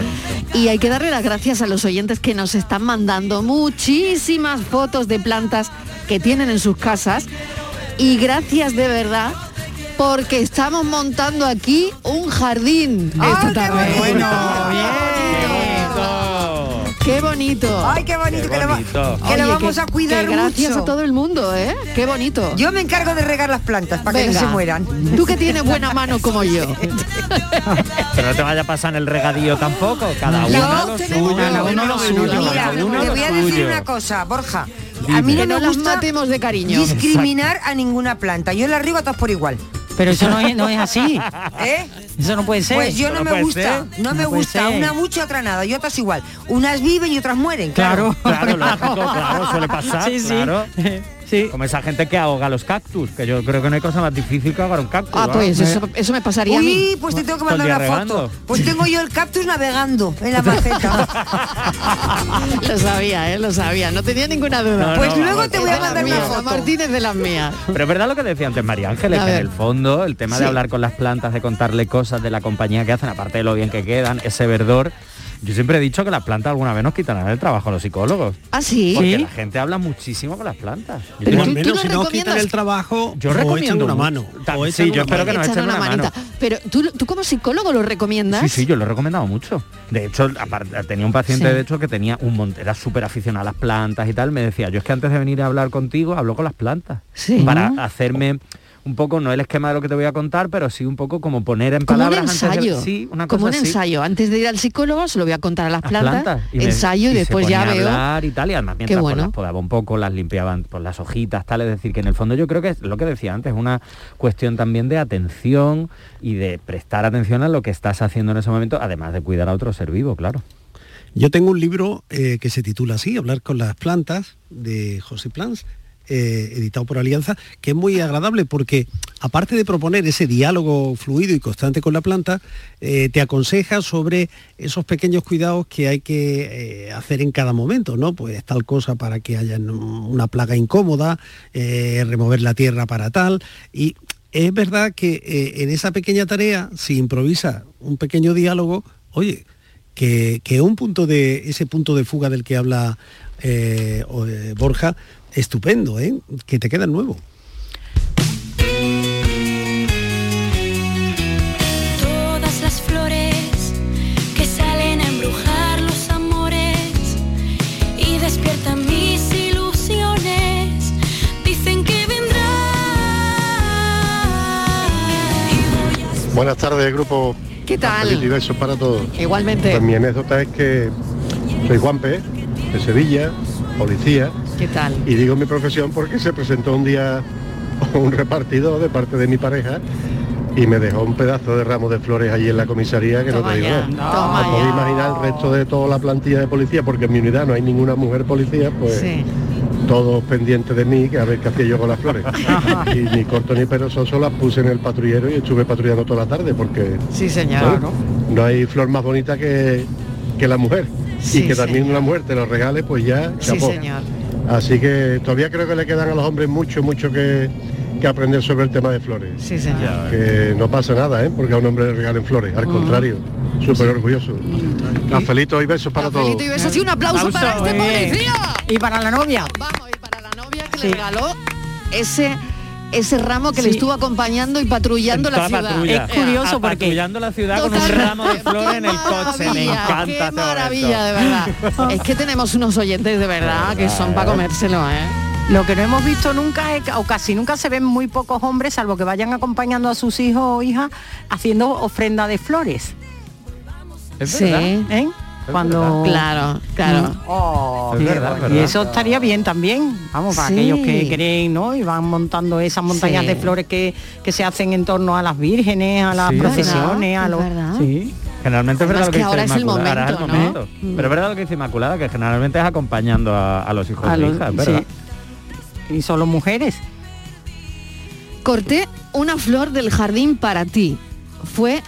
Y hay que darle las gracias a los oyentes que nos están mandando muchísimas fotos de plantas que tienen en sus casas. Y gracias de verdad porque estamos montando aquí un jardín esta tarde. Bueno, Qué bonito. Ay, qué bonito, que lo, va- que lo vamos a cuidar que gracias mucho. a todo el mundo, ¿eh? Qué bonito. Yo me encargo de regar las plantas para que no se mueran. Tú que tienes buena mano como yo. Pero no te vaya a pasar en el regadío tampoco. Cada uno No, lo suyo. Mira, te voy a decir suyo. una cosa, Borja. Dime. A mí no me no las gusta matemos de cariño. discriminar a ninguna planta. Yo la riego a todas por igual. Pero eso no es, no es así. ¿Eh? Eso no puede ser. Pues yo no, me gusta, no me No gusta, una mucho, otra nada, y otras igual. Unas viven y otras mueren. Claro. Claro, lógico, claro, suele pasar, Sí, sí. claro. Como esa gente que ahoga los cactus, que yo creo que no hay cosa más difícil que ahogar un cactus. Ah, pues eso, eso me pasaría a Uy, mí. pues te tengo que el mandar día una regando. foto. Pues tengo yo el cactus navegando en la maceta. Lo sabía, ¿eh? Lo sabía. No tenía ninguna duda. No, Pues no, luego vamos. te voy a mandar una foto. Martínez de las mías. Pero es verdad lo que decía antes María Ángeles, que en el fondo el tema Sí. de hablar con las plantas, de contarle cosas de la compañía que hacen, aparte de lo bien que quedan, ese verdor. Yo siempre he dicho que las plantas alguna vez nos quitarán el trabajo a los psicólogos. ¿Ah, sí? Porque ¿Sí? la gente habla muchísimo con las plantas. Yo Pero menos si nos quitan el trabajo, Yo o recomiendo una mano. O sí, yo espero que mano. nos echen una, mano. manita. Pero ¿tú, tú como psicólogo lo recomiendas. Sí, sí, yo lo he recomendado mucho. De hecho, aparte, tenía un paciente, Sí. de hecho, que tenía un mon- era súper aficionado a las plantas y tal. Me decía, yo es que antes de venir a hablar contigo, hablo con las plantas. Sí. Para hacerme un poco, no el esquema de lo que te voy a contar, pero sí un poco como poner en Como un palabras antes ensayo. de... Sí, una como cosa un así. ensayo. Antes de ir al psicólogo se lo voy a contar a las Las plantas. y me- ensayo y, después ya veo. hablar y tal y además mientras pues, bueno. las podaba un poco las limpiaban por las hojitas tal es decir que en el fondo yo creo que es lo que decía antes una cuestión también de atención y de prestar atención a lo que estás haciendo en ese momento además de cuidar a otro ser vivo claro Yo tengo un libro eh, que se titula así, Hablar con las plantas, de José Plans, eh, editado por Alianza, que es muy agradable porque aparte de proponer ese diálogo fluido y constante con la planta, eh, te aconseja sobre esos pequeños cuidados que hay que eh, hacer en cada momento, ¿no? Pues tal cosa para que haya una plaga incómoda, remover la tierra para tal. Y es verdad que en esa pequeña tarea, si improvisa un pequeño diálogo, oye, que, que un punto de ese punto de fuga del que habla Borja, estupendo, ¿eh? que te queda nuevo. Todas las flores que salen a embrujar los amores y despiertan mis ilusiones. Dicen que vendrá. Buenas tardes, grupo. ¿Qué tal? Feliz besos para todos. Igualmente. Pues mi anécdota es que soy Juanpe, de Sevilla, policía, ¿Qué tal? y digo mi profesión porque se presentó un día un repartidor de parte de mi pareja y me dejó un pedazo de ramo de flores allí en la comisaría que no te digo nada. No podéis imaginar el resto de toda la plantilla de policía, porque en mi unidad no hay ninguna mujer policía, pues Sí. todos pendientes de mí, que a ver qué hacía yo con las flores. y ni corto ni perezoso las puse en el patrullero y estuve patrullando toda la tarde, porque Sí, señor. no hay flor más bonita que, que la mujer. Sí, y que también señor. una mujer te lo regale, pues ya, Sí, chapó. señor. Así que todavía creo que le quedan a los hombres mucho, mucho que, que aprender sobre el tema de flores. Sí, señor. Que no pasa nada, ¿eh? Porque a un hombre le regalen flores, al Mm. contrario, súper orgulloso. Cafelitos y besos para todos. Cafelito y besos y un aplauso, para este policía. Y para la novia. que le regaló ese ese ramo que le Sí. estuvo acompañando y patrullando la ciudad. patrulla. Es curioso Ah, porque- patrullando la ciudad con un Total- ramo de flores en el coche. Me encanta qué maravilla, de verdad. Es que tenemos unos oyentes de verdad que son para comérselo, ¿eh? Lo que no hemos visto nunca es, o casi nunca se ven muy pocos hombres, salvo que vayan acompañando a sus hijos o hijas haciendo ofrenda de flores. Es Sí. verdad. ¿Eh? Cuando Claro, claro. Oh, y- verdad, eso estaría bien también, vamos, para Sí. aquellos que creen, ¿no? Y van montando esas montañas Sí. de flores que, que se hacen en torno a las vírgenes, a las Sí. procesiones, a Es los. verdad. Sí. Generalmente es verdad lo que que dice ahora es el Inmaculada, ahora es el momento, ¿no? momento. Pero es verdad lo que dice Inmaculada, que generalmente es acompañando a, a los hijos A de los- hija, es verdad. sí. Y solo mujeres. Corté una flor del jardín para ti. Fue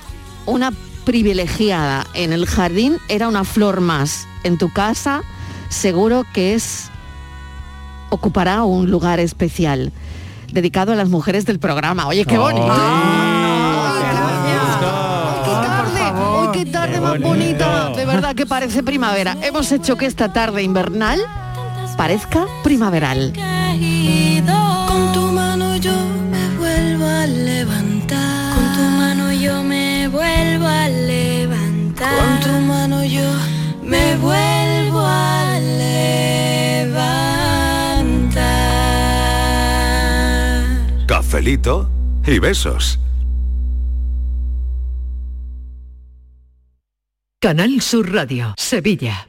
una privilegiada. En el jardín era una flor más. En tu casa seguro que es ocupará un lugar especial dedicado a las mujeres del programa. Oye, qué bonito. Hoy qué tarde más bonita, de verdad que parece primavera. Hemos hecho que esta tarde invernal parezca primaveral. Vuelvo a levantar. Cafelito y besos. Canal Sur Radio, Sevilla.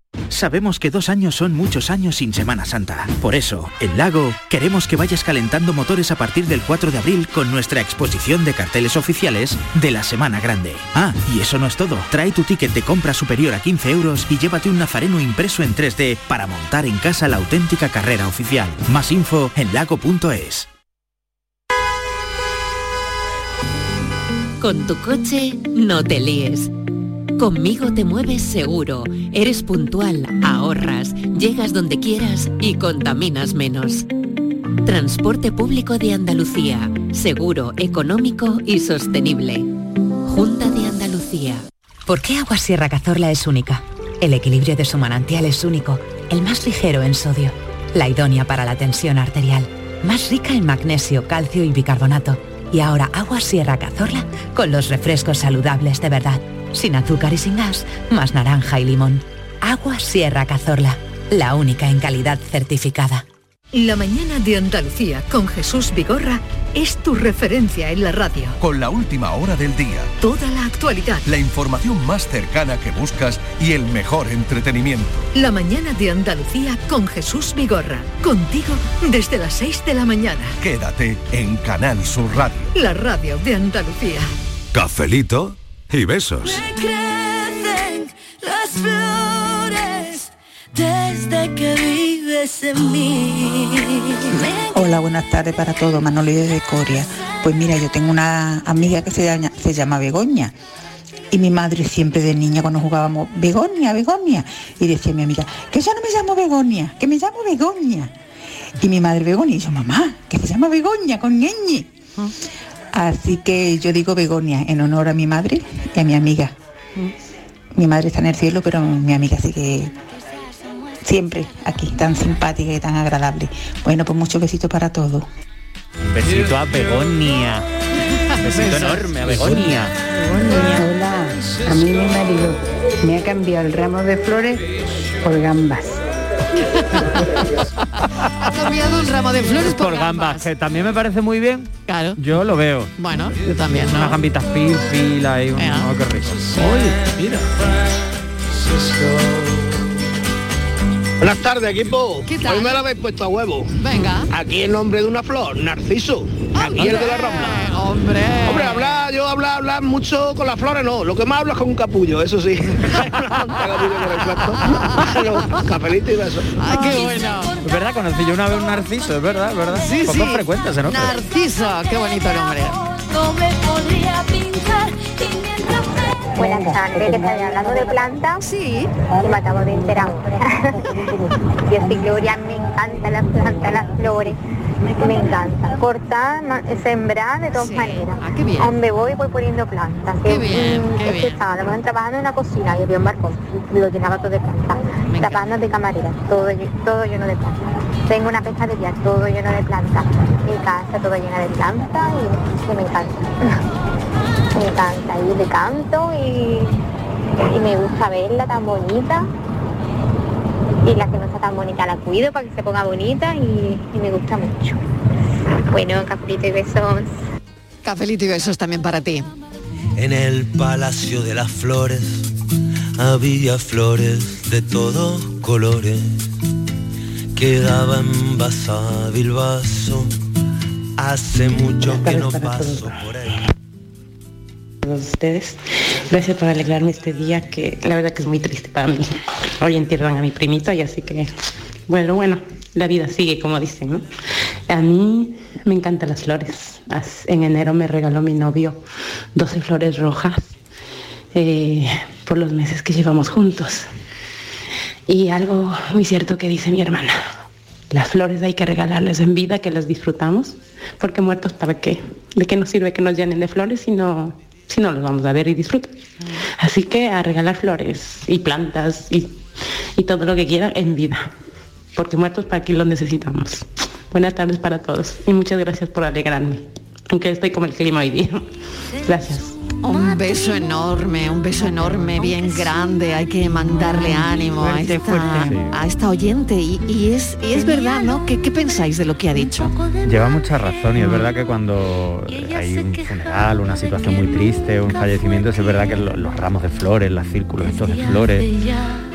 Sabemos que dos años son muchos años sin Semana Santa. Por eso, en Lago, queremos que vayas calentando motores a partir del 4 de abril con nuestra exposición de carteles oficiales de la Semana Grande. Ah, y eso no es todo. Trae tu ticket de compra superior a 15 euros y llévate un nazareno impreso en 3D para montar en casa la auténtica carrera oficial. Más info en lago.es. Con tu coche no te líes. Conmigo te mueves seguro, eres puntual, ahorras, llegas donde quieras y contaminas menos. Transporte público de Andalucía, seguro, económico y sostenible. Junta de Andalucía. ¿Por qué Agua Sierra Cazorla es única? El equilibrio de su manantial es único, el más ligero en sodio, la idónea para la tensión arterial, más rica en magnesio, calcio y bicarbonato. Y ahora Agua Sierra Cazorla con los refrescos saludables de verdad, sin azúcar y sin gas, más naranja y limón. Agua Sierra Cazorla, la única en calidad certificada. La mañana de Andalucía con Jesús Vigorra es tu referencia en la radio. Con la última hora del día, Toda la actualidad. la información más cercana que buscas y el mejor entretenimiento. La mañana de Andalucía con Jesús Vigorra. Contigo desde las 6 de la mañana. Quédate en Canal Sur Radio. La radio de Andalucía. Cafelito y besos. crecen las flores desde que vives en mí. Hola, buenas tardes para todos, Manolio de Coria. Pues mira, yo tengo una amiga que se llama, se llama Begoña. Y mi madre siempre de niña cuando jugábamos, Begoña, Begoña. Y decía mi amiga, que yo no me llamo Begoña, que me llamo Begoña. Y mi madre Begoña, y yo, mamá, que se llama Begoña con ñ. Así que yo digo Begoña en honor a mi madre y a mi amiga. Mi madre está en el cielo, pero mi amiga sigue siempre aquí, tan simpática y tan agradable. Bueno, pues muchos besitos para todos. Un besito a Begonia. Un besito enorme a Begonia. Hola, a mí mi marido me ha cambiado el ramo de flores por gambas. Ha cambiado un ramo de flores por, Por gambas, que también me parece muy bien. Claro. Yo lo veo. Bueno, yo también, ¿no? Unas gambitas pil, pil ahí. un- oh, qué rico. Uy, mira. Buenas tardes, equipo. ¿Qué tal? Hoy me la habéis puesto a huevo. Venga. Aquí el nombre de una flor, Narciso. Aquí el de la Rambla. Hombre. Hombre, hablar, yo hablar, hablar mucho con las flores, no. Lo que más hablo es con un capullo, eso sí. capullo cafelito y beso. Ay, qué bueno. Es verdad, conocí yo una vez un narciso, es verdad, es verdad. Sí, Poco sí. frecuente ese nombre. Narciso, qué bonito nombre. No me podría pintar y mientras me- Buenas tardes, ¿qué tal? Hablando de plantas, sí. me acabo de enterar. Yo soy Gloria, me encantan las plantas, las flores. Me encanta. Cortar, sembrar de todas maneras. Ah, qué bien. Donde voy, voy poniendo plantas. Qué Que, bien, qué que bien. trabajando en una cocina y había un y Lo llenaba todo de plantas. Trabajando de camarera, todo, todo lleno de plantas. Tengo una pescadería, todo lleno de plantas. Mi casa, todo llena de plantas y que me encanta. me encanta ir de canto y, y me gusta verla tan bonita y la que no está tan bonita la cuido para que se ponga bonita y, y me gusta mucho. Bueno, cafelito y besos. Cafelito y besos también para ti. En el Palacio de las Flores había flores de todos colores. Quedaba envasado el vaso. Hace mucho que no paso por ahí. Todos ustedes. Gracias por alegrarme este día que la verdad que es muy triste para mí. Hoy entierran a mi primito y así que, bueno, bueno, la vida sigue como dicen, ¿no? A mí me encantan las flores. En enero me regaló mi novio 12 flores rojas eh, por los meses que llevamos juntos. Y algo muy cierto que dice mi hermana. Las flores hay que regalarles en vida, que las disfrutamos, porque muertos para qué. ¿De qué nos sirve que nos llenen de flores si no, si no los vamos a ver y disfrutar? Así que a regalar flores y plantas y, y todo lo que quieran en vida, porque muertos para qué los necesitamos. Buenas tardes para todos y muchas gracias por alegrarme, aunque estoy como el clima hoy día. Gracias. Un beso enorme, un beso enorme, bien grande. Hay que mandarle ánimo a esta, a esta oyente. Y, y es, y es verdad, ¿no? ¿Qué, qué pensáis de lo que ha dicho? Lleva mucha razón y es verdad que cuando hay un funeral, una situación muy triste, un fallecimiento, es verdad que lo- los ramos de flores, los círculos estos de flores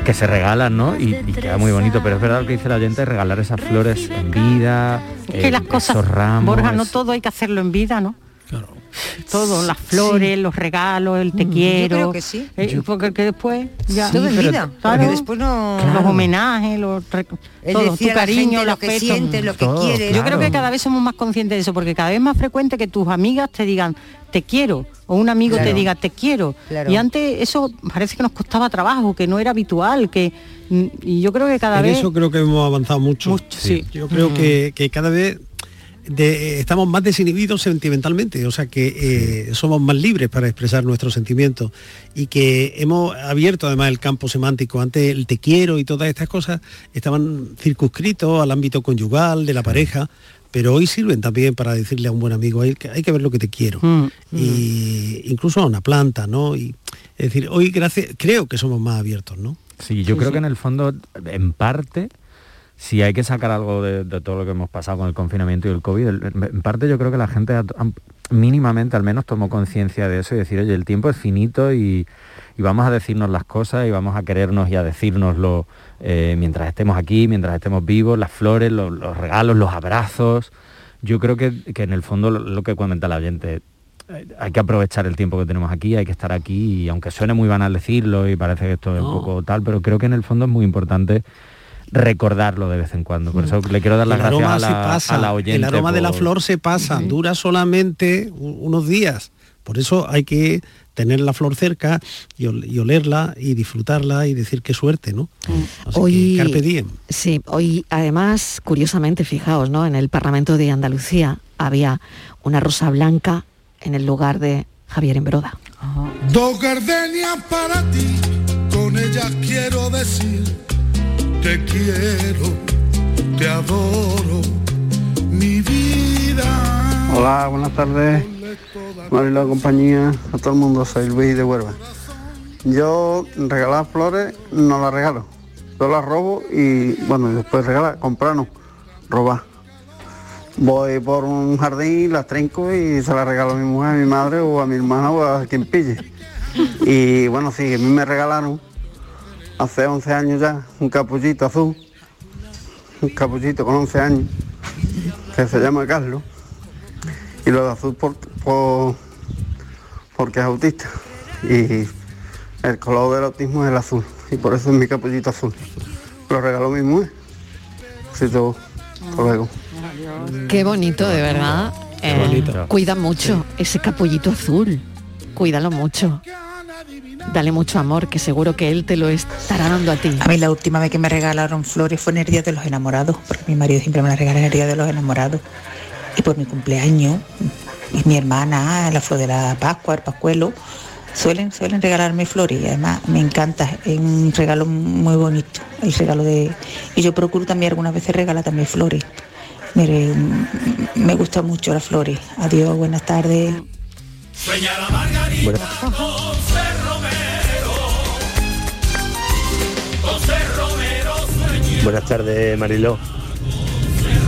que se regalan, ¿no? Y, y queda muy bonito, pero es verdad lo que dice la oyente, regalar esas flores en vida, Es que eh, las cosas, esos ramos. Borja, no todo hay que hacerlo en vida, ¿no? Todo, las flores, los regalos, el te quiero. creo que sí. Eh, porque que después ya. Todo en pero- vida, claro, porque después no- Los homenajes, los todo, decir tu a la cariño, gente lo que afecto. siente, lo que Todo, quiere. Yo creo que cada vez somos más conscientes de eso, porque cada vez es más frecuente que tus amigas te digan te quiero o un amigo Claro. te diga te quiero. Claro. Y antes eso parece que nos costaba trabajo, que no era habitual, que mm, y yo creo que cada en vez eso creo que hemos avanzado mucho. sí. Yo creo Mm. que, que cada vez de- estamos más desinhibidos sentimentalmente, o sea que eh, somos más libres para expresar nuestros sentimientos y que hemos abierto además el campo semántico. Antes el te quiero y todas estas cosas estaban circunscritos al ámbito conyugal, de la pareja, pero hoy sirven también para decirle a un buen amigo, hay que, hay que ver lo que te quiero. Mm, Y incluso a una planta, ¿no? Y, es decir, hoy gracias, creo que somos más abiertos, ¿no? Sí, yo Sí, creo sí. que en el fondo, en parte, si hay que sacar algo de, de todo lo que hemos pasado con el confinamiento y el COVID, en parte yo creo que la gente ha- mínimamente al menos tomó conciencia de eso y decir, oye, el tiempo es finito y, y vamos a decirnos las cosas y vamos a querernos y a decírnoslo eh, mientras estemos aquí, mientras estemos vivos, las flores, los, los regalos, los abrazos. Yo creo que, que en el fondo lo, lo que comenta la oyente, eh, hay que aprovechar el tiempo que tenemos aquí, hay que estar aquí y aunque suene muy banal decirlo y parece que esto es un poco tal, pero creo que en el fondo es muy importante recordarlo de vez en cuando. Por eso le quiero dar las el aroma gracias a se la, pasa, a la oyente. el aroma de la flor se pasa, dura solamente unos días. Por eso hay que tener la flor cerca y, ol- y olerla y disfrutarla y decir qué suerte, ¿no? Así Hoy, que carpe diem. sí, hoy además, curiosamente, fijaos, ¿no? En el Parlamento de Andalucía había una rosa blanca en el lugar de Javier Embroda. Dos gardenias para ti, con ellas quiero decir, te quiero, te adoro, mi vida. Hola, buenas tardes. Marilo compañía, a todo el mundo, soy Luis de Huelva. Yo regalar flores no las regalo, yo las robo y bueno, después regalar, comprar no, robar. Voy por un jardín, las trinco y se las regalo a mi mujer, a mi madre o a mi hermana o a quien pille. Y bueno, sí, a mí me regalaron hace 11 años ya un capullito azul, un capullito con 11 años, que se llama Carlos. Y lo de azul por, por- porque es autista. Y el color del autismo es el azul. Y por eso es mi capullito azul. Lo regaló mi mujer. Así todo. Hasta luego. Qué bonito, de verdad. Eh, bonito. Cuida mucho ese capullito azul. Cuídalo mucho. Dale mucho amor, que seguro que él te lo estará dando a ti. A mí la última vez que me regalaron flores fue en el Día de los Enamorados, porque mi marido siempre me las regala en el Día de los Enamorados. Y por mi cumpleaños, y mi hermana, la flor de la Pascua, el Pascuelo, suelen, suelen regalarme flores y además me encanta, es un regalo muy bonito, el regalo de... Y yo procuro también algunas veces regalar también flores. Mire, me gustan mucho las flores. Adiós, buenas tardes. Buenas tardes, Mariló.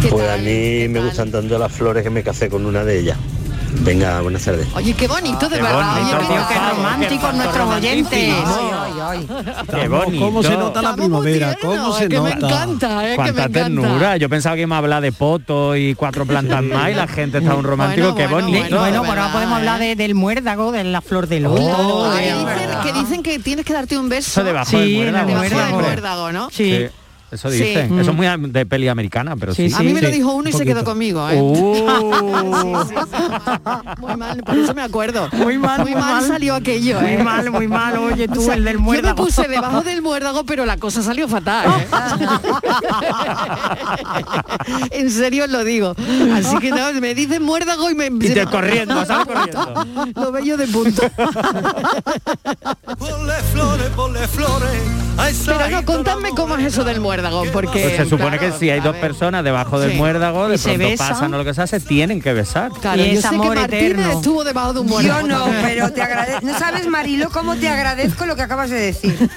Pues a mí me gustan tanto las flores que me casé con una de ellas. Venga, buenas tardes. Oye, qué bonito, de Qué verdad. bonito, Oye, qué qué románticos nuestros oyentes. Qué bonito. ¿Cómo se nota la primavera? ¿Cómo se que nota? me encanta, eh, que Cuánta me encanta. ternura. Yo pensaba que me hablar de poto y cuatro plantas más y la gente está un romántico. qué bonito. Bueno, pues ahora podemos hablar de- del muérdago, de la flor de loto. Oh, que, dicen, que dicen que tienes que darte un beso. Eso debajo del muérdago. debajo del muérdago, ¿no? Sí. Eso Sí. dicen. Mm. Eso es muy de peli americana, pero sí. a mí me lo dijo uno y se quedó conmigo, ¿eh? Uh. Sí, sí, sí. Muy mal, por eso me acuerdo. Muy mal, muy muy mal mal. salió aquello, ¿eh? Muy mal, muy mal. Oye, tú, el del Yo me muérdago. puse debajo del muérdago, pero la cosa salió fatal. ¿eh? en serio os lo digo. Así que no, me dicen muérdago y me... Y te corriendo, sal corriendo. Lo bello de punto. Ponle flores, ponle flores. Pero no, contadme cómo es eso del muérdago, porque... Pues se supone claro, que si hay dos personas debajo del Sí. muérdago, de Y se pronto besan. pasan o lo que sea, se tienen que besar. Claro, yo sé que Martínez estuvo debajo de un muérdago. Yo no, pero te agradezco. No sabes, Marilo, cómo te agradezco lo que acabas de decir.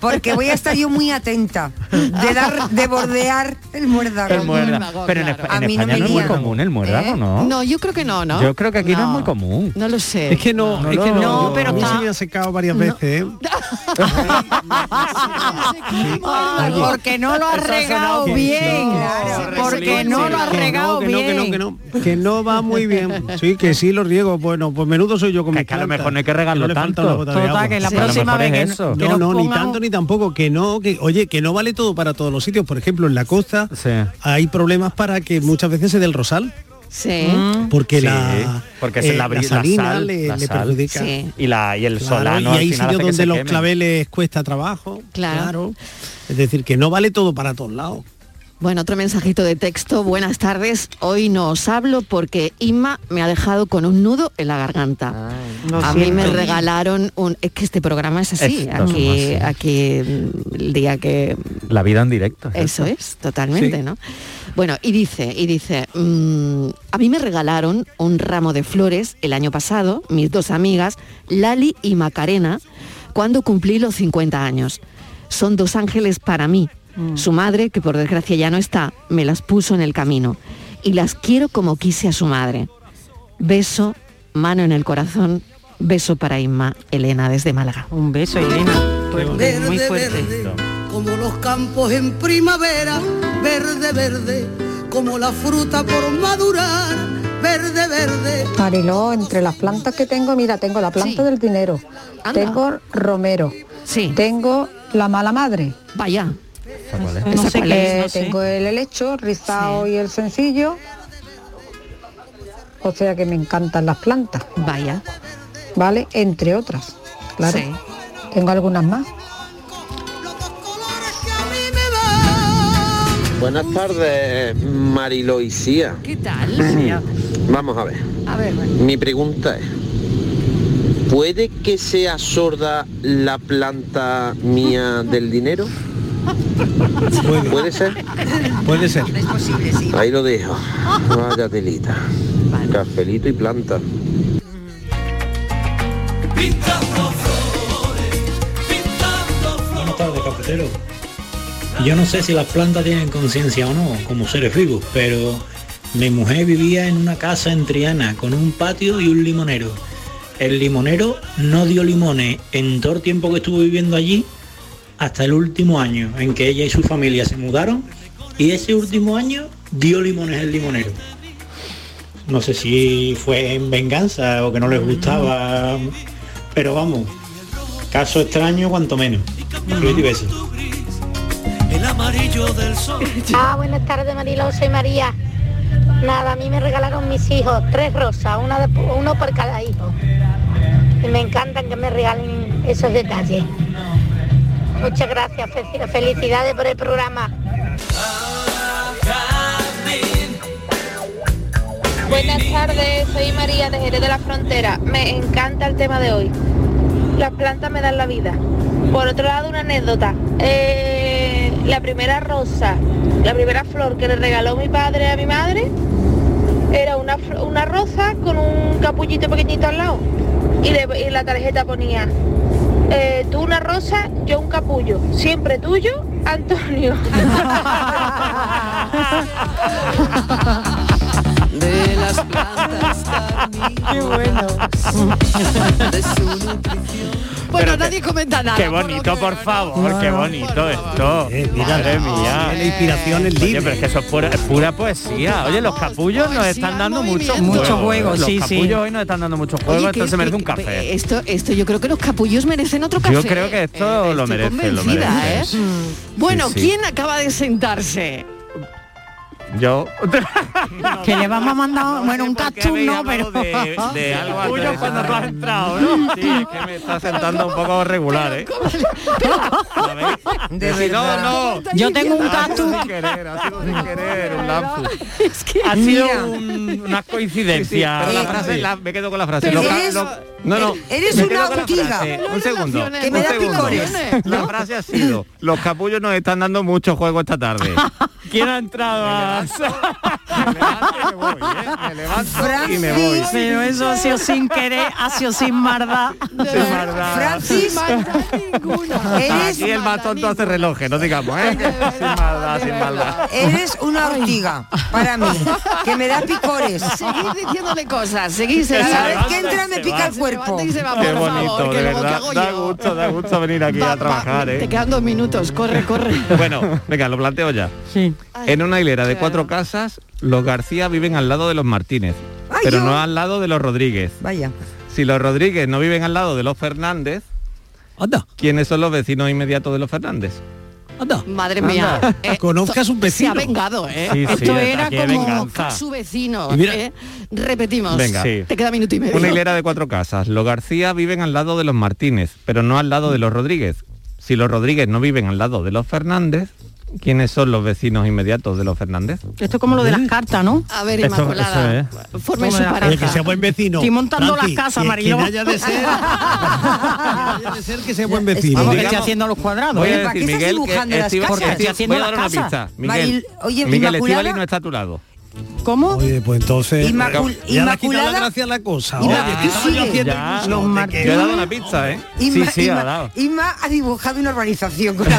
Porque voy a estar yo muy atenta de dar, de bordear el muérdago. El muérdago. Pero en, no España me no, es muy común el muérdago, ¿no? No, yo creo que no, ¿no? Yo creo que aquí no, es muy común. No lo sé. Es que no, No, es que no, no, no, pero a mí está- se me ha secado varias veces, ¿eh? Porque no lo has regado bien. que- Porque no lo has no, regado que no, que no, bien. que no, que no va muy bien. Sí, que sí lo riego. Bueno, pues menudo soy yo con Que que a lo mejor no hay que regarlo tanto. Total, que la Sí. próxima vez es eso. No, no, ni tanto ni tampoco. Que no, que oye, que no vale todo para todos los sitios. Por ejemplo, en la costa hay problemas para que muchas veces se dé el rosal. Sí. Porque Sí, la, porque eh, se la, la salina sal, le, la le sal. perjudica. Y, la, y el Claro, solano y hay sitios donde los quemen. claveles cuesta trabajo. Claro. Es decir, que no vale todo para todos lados. Bueno, otro mensajito de texto. Buenas tardes. Hoy no os hablo porque Inma me ha dejado con un nudo en la garganta. A mí me regalaron un... Es que este programa es así. Es aquí, así. aquí el día que... La vida en directo. Eso es, totalmente, Sí. ¿no? Bueno, y dice, y dice, mm, a mí me regalaron un ramo de flores el año pasado, mis dos amigas, Lali y Macarena, cuando cumplí los 50 años. Son dos ángeles para mí, Su madre, que por desgracia ya no está, me las puso en el camino. Y las quiero como quise a su madre. Beso, mano en el corazón, beso para Inma, Elena desde Málaga. Un beso, Elena. Verde, verde, como los campos en primavera, verde, verde, como la fruta por madurar, verde, verde. Mariló, entre las plantas que tengo, mira, tengo la planta del dinero, tengo romero, tengo la mala madre. Vaya. No sé cuál qué es, no sé. Tengo el helecho, rizado y el sencillo. O sea que me encantan las plantas. Vaya. Vale, entre otras. Claro. Sí. Tengo algunas más. Buenas tardes, Mariloisía. ¿Qué tal? Vamos a ver. A ver, Mi pregunta es, ¿puede que sea sorda la planta mía del dinero? ¿Puede ser? Puede ser. Ahí lo dejo. Vaya telita. Cafelito y planta. Buenas tardes, cafetero. Yo no sé si las plantas tienen conciencia o no, como seres vivos, pero mi mujer vivía en una casa en Triana con un patio y un limonero. El limonero no dio limones en todo el tiempo que estuvo viviendo allí, hasta el último año en que ella y su familia se mudaron, y ese último año dio limones el limonero. No sé si fue en venganza o que no les gustaba, pero vamos, caso extraño cuanto menos. El amarillo del sol. Ah, buenas tardes Mariló, soy María. Nada, a mí me regalaron mis hijos tres rosas, una de- uno por cada hijo. Y me encantan que me regalen esos detalles. Muchas gracias, fe- felicidades por el programa. Buenas tardes, soy María de Jerez de la Frontera. Me encanta el tema de hoy. Las plantas me dan la vida. Por otro lado, una anécdota. Eh, la primera rosa, la primera flor que le regaló mi padre a mi madre, era una, una rosa con un capullito pequeñito al lado. Y, le- la tarjeta ponía, eh, tú una rosa, yo un capullo. Siempre tuyo, Antonio. De las plantas Qué bueno. Bueno, nadie comenta nada. Qué bonito, por favor, qué bonito esto. mira, Madre mía. la inspiración es Oye, libre. pero es que eso es pura, es pura poesía. Oye, los capullos nos están dando mucho juego. Mucho juego, Los sí, sí. capullos hoy nos están dando mucho juego. Oye, que- se merece un café. Esto, esto yo creo que los capullos merecen otro café. Yo creo que esto lo Estoy merece, lo convencida, merece. ¿eh? Bueno, Sí, sí. ¿quién acaba de sentarse? Yo. Que le vamos a mandar, bueno, un cactus no, pero... de, de algo cuando tú has entrado, ¿no? Sí, es que me está sentando un poco regular, ¿eh? De Si no, no. Yo tengo un Ha sido cactus. sin querer, ha sido sin querer, un lapsus. ha sido un- una coincidencia. Sí, sí, la pero- frase, la- me quedo con la frase. Pero Lo ca- eres- lo- no, no. eres una ortiga. Un segundo. Que un me da segundo. picores, La frase ha sido, los capullos nos están dando mucho juego esta tarde. ¿Quién ha entrado a...? y me voy. Pero eso ha sido sin querer, ha sido sin maldad. Sin maldad. Francis, eres, Aquí el más tonto hace relojes, no digamos, ¿eh? Sin maldad, sin maldad. eres una ortiga para mí, que me da picores. Seguid diciéndole cosas, seguid. Cada vez que entra me pica el cuerpo. y se va, Qué por bonito, favor, de luego, ¿qué verdad. Da gusto, da gusto venir aquí a trabajar, Te ¿eh? quedan dos minutos, corre, corre. Bueno, venga, lo planteo ya. Sí. En una hilera de cuatro casas, los García viven al lado de los Martínez, pero no al lado de los Rodríguez. Vaya. Si los Rodríguez no viven al lado de los Fernández, ¿quiénes son los vecinos inmediatos de los Fernández? Madre mía. Anda. eh, Conozca a Se ha vecinos. vengado, ¿eh? Sí, sí, Esto era como venganza. su vecino. ¿eh? Repetimos. Venga. Te queda minuto y medio. Una hilera de cuatro casas. Los García viven al lado de los Martínez, pero no al lado de los Rodríguez. Si los Rodríguez no viven al lado de los Fernández, ¿quiénes son los vecinos inmediatos de los Fernández? Esto es como lo de las cartas, ¿no? A ver, Esto- Inmaculada. eso Formen Como su las pareja. Oye, que sea buen vecino. Estoy montando Francis, las casas, que- Mariló. Que haya de ser, que haya de ser que sea buen vecino. Vamos, que estoy haciendo los cuadrados. Voy a ¿eh? ¿Para decir, qué estás Miguel, que dibujando las Estiva- casas? Estoy haciendo voy a dar las una pista. Miguel, Maril- oye, Miguel Inmaculada- Estivali no está a tu lado. ¿Cómo? Oye, pues entonces... Inmacul- ya Inmaculada- la gracia la cosa. Ya, los de Martín. que- Yo he dado una pizza, ¿eh? Inma, sí, sí, Inma- ha dado. Inma ha dibujado una urbanización con.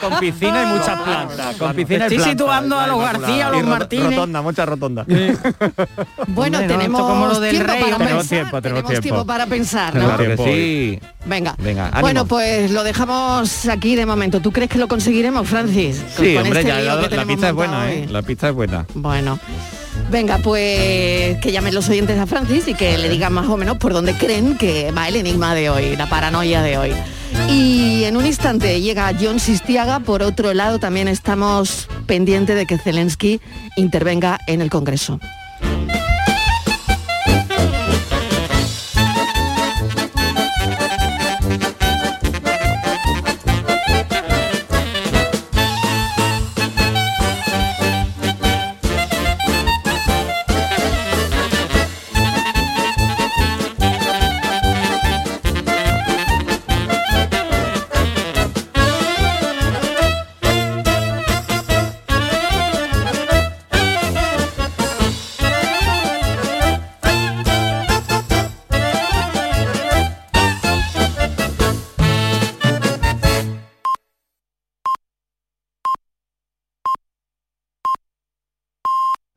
Con piscina y muchas plantas. Con piscina y Estoy plantas. situando a los. García, a los Y Martínez. Rotonda, mucha rotonda. Bueno, tenemos como lo del tiempo rey, para. Tenemos pensar, tiempo, tenemos tiempo. tiempo. para pensar, ¿no? Claro que sí. Venga. Venga, ánimo. Bueno, pues lo dejamos aquí de momento. ¿Tú crees que lo conseguiremos, Francis? Sí, hombre, este ya la, pizza es buena. ¿eh? La pizza es buena. Bueno. Venga, pues que llamen los oyentes a Francis y que le digan más o menos por dónde creen que va el enigma de hoy, la paranoia de hoy. Y en un instante llega John Sistiaga, por otro lado también estamos pendientes de que Zelensky intervenga en el Congreso.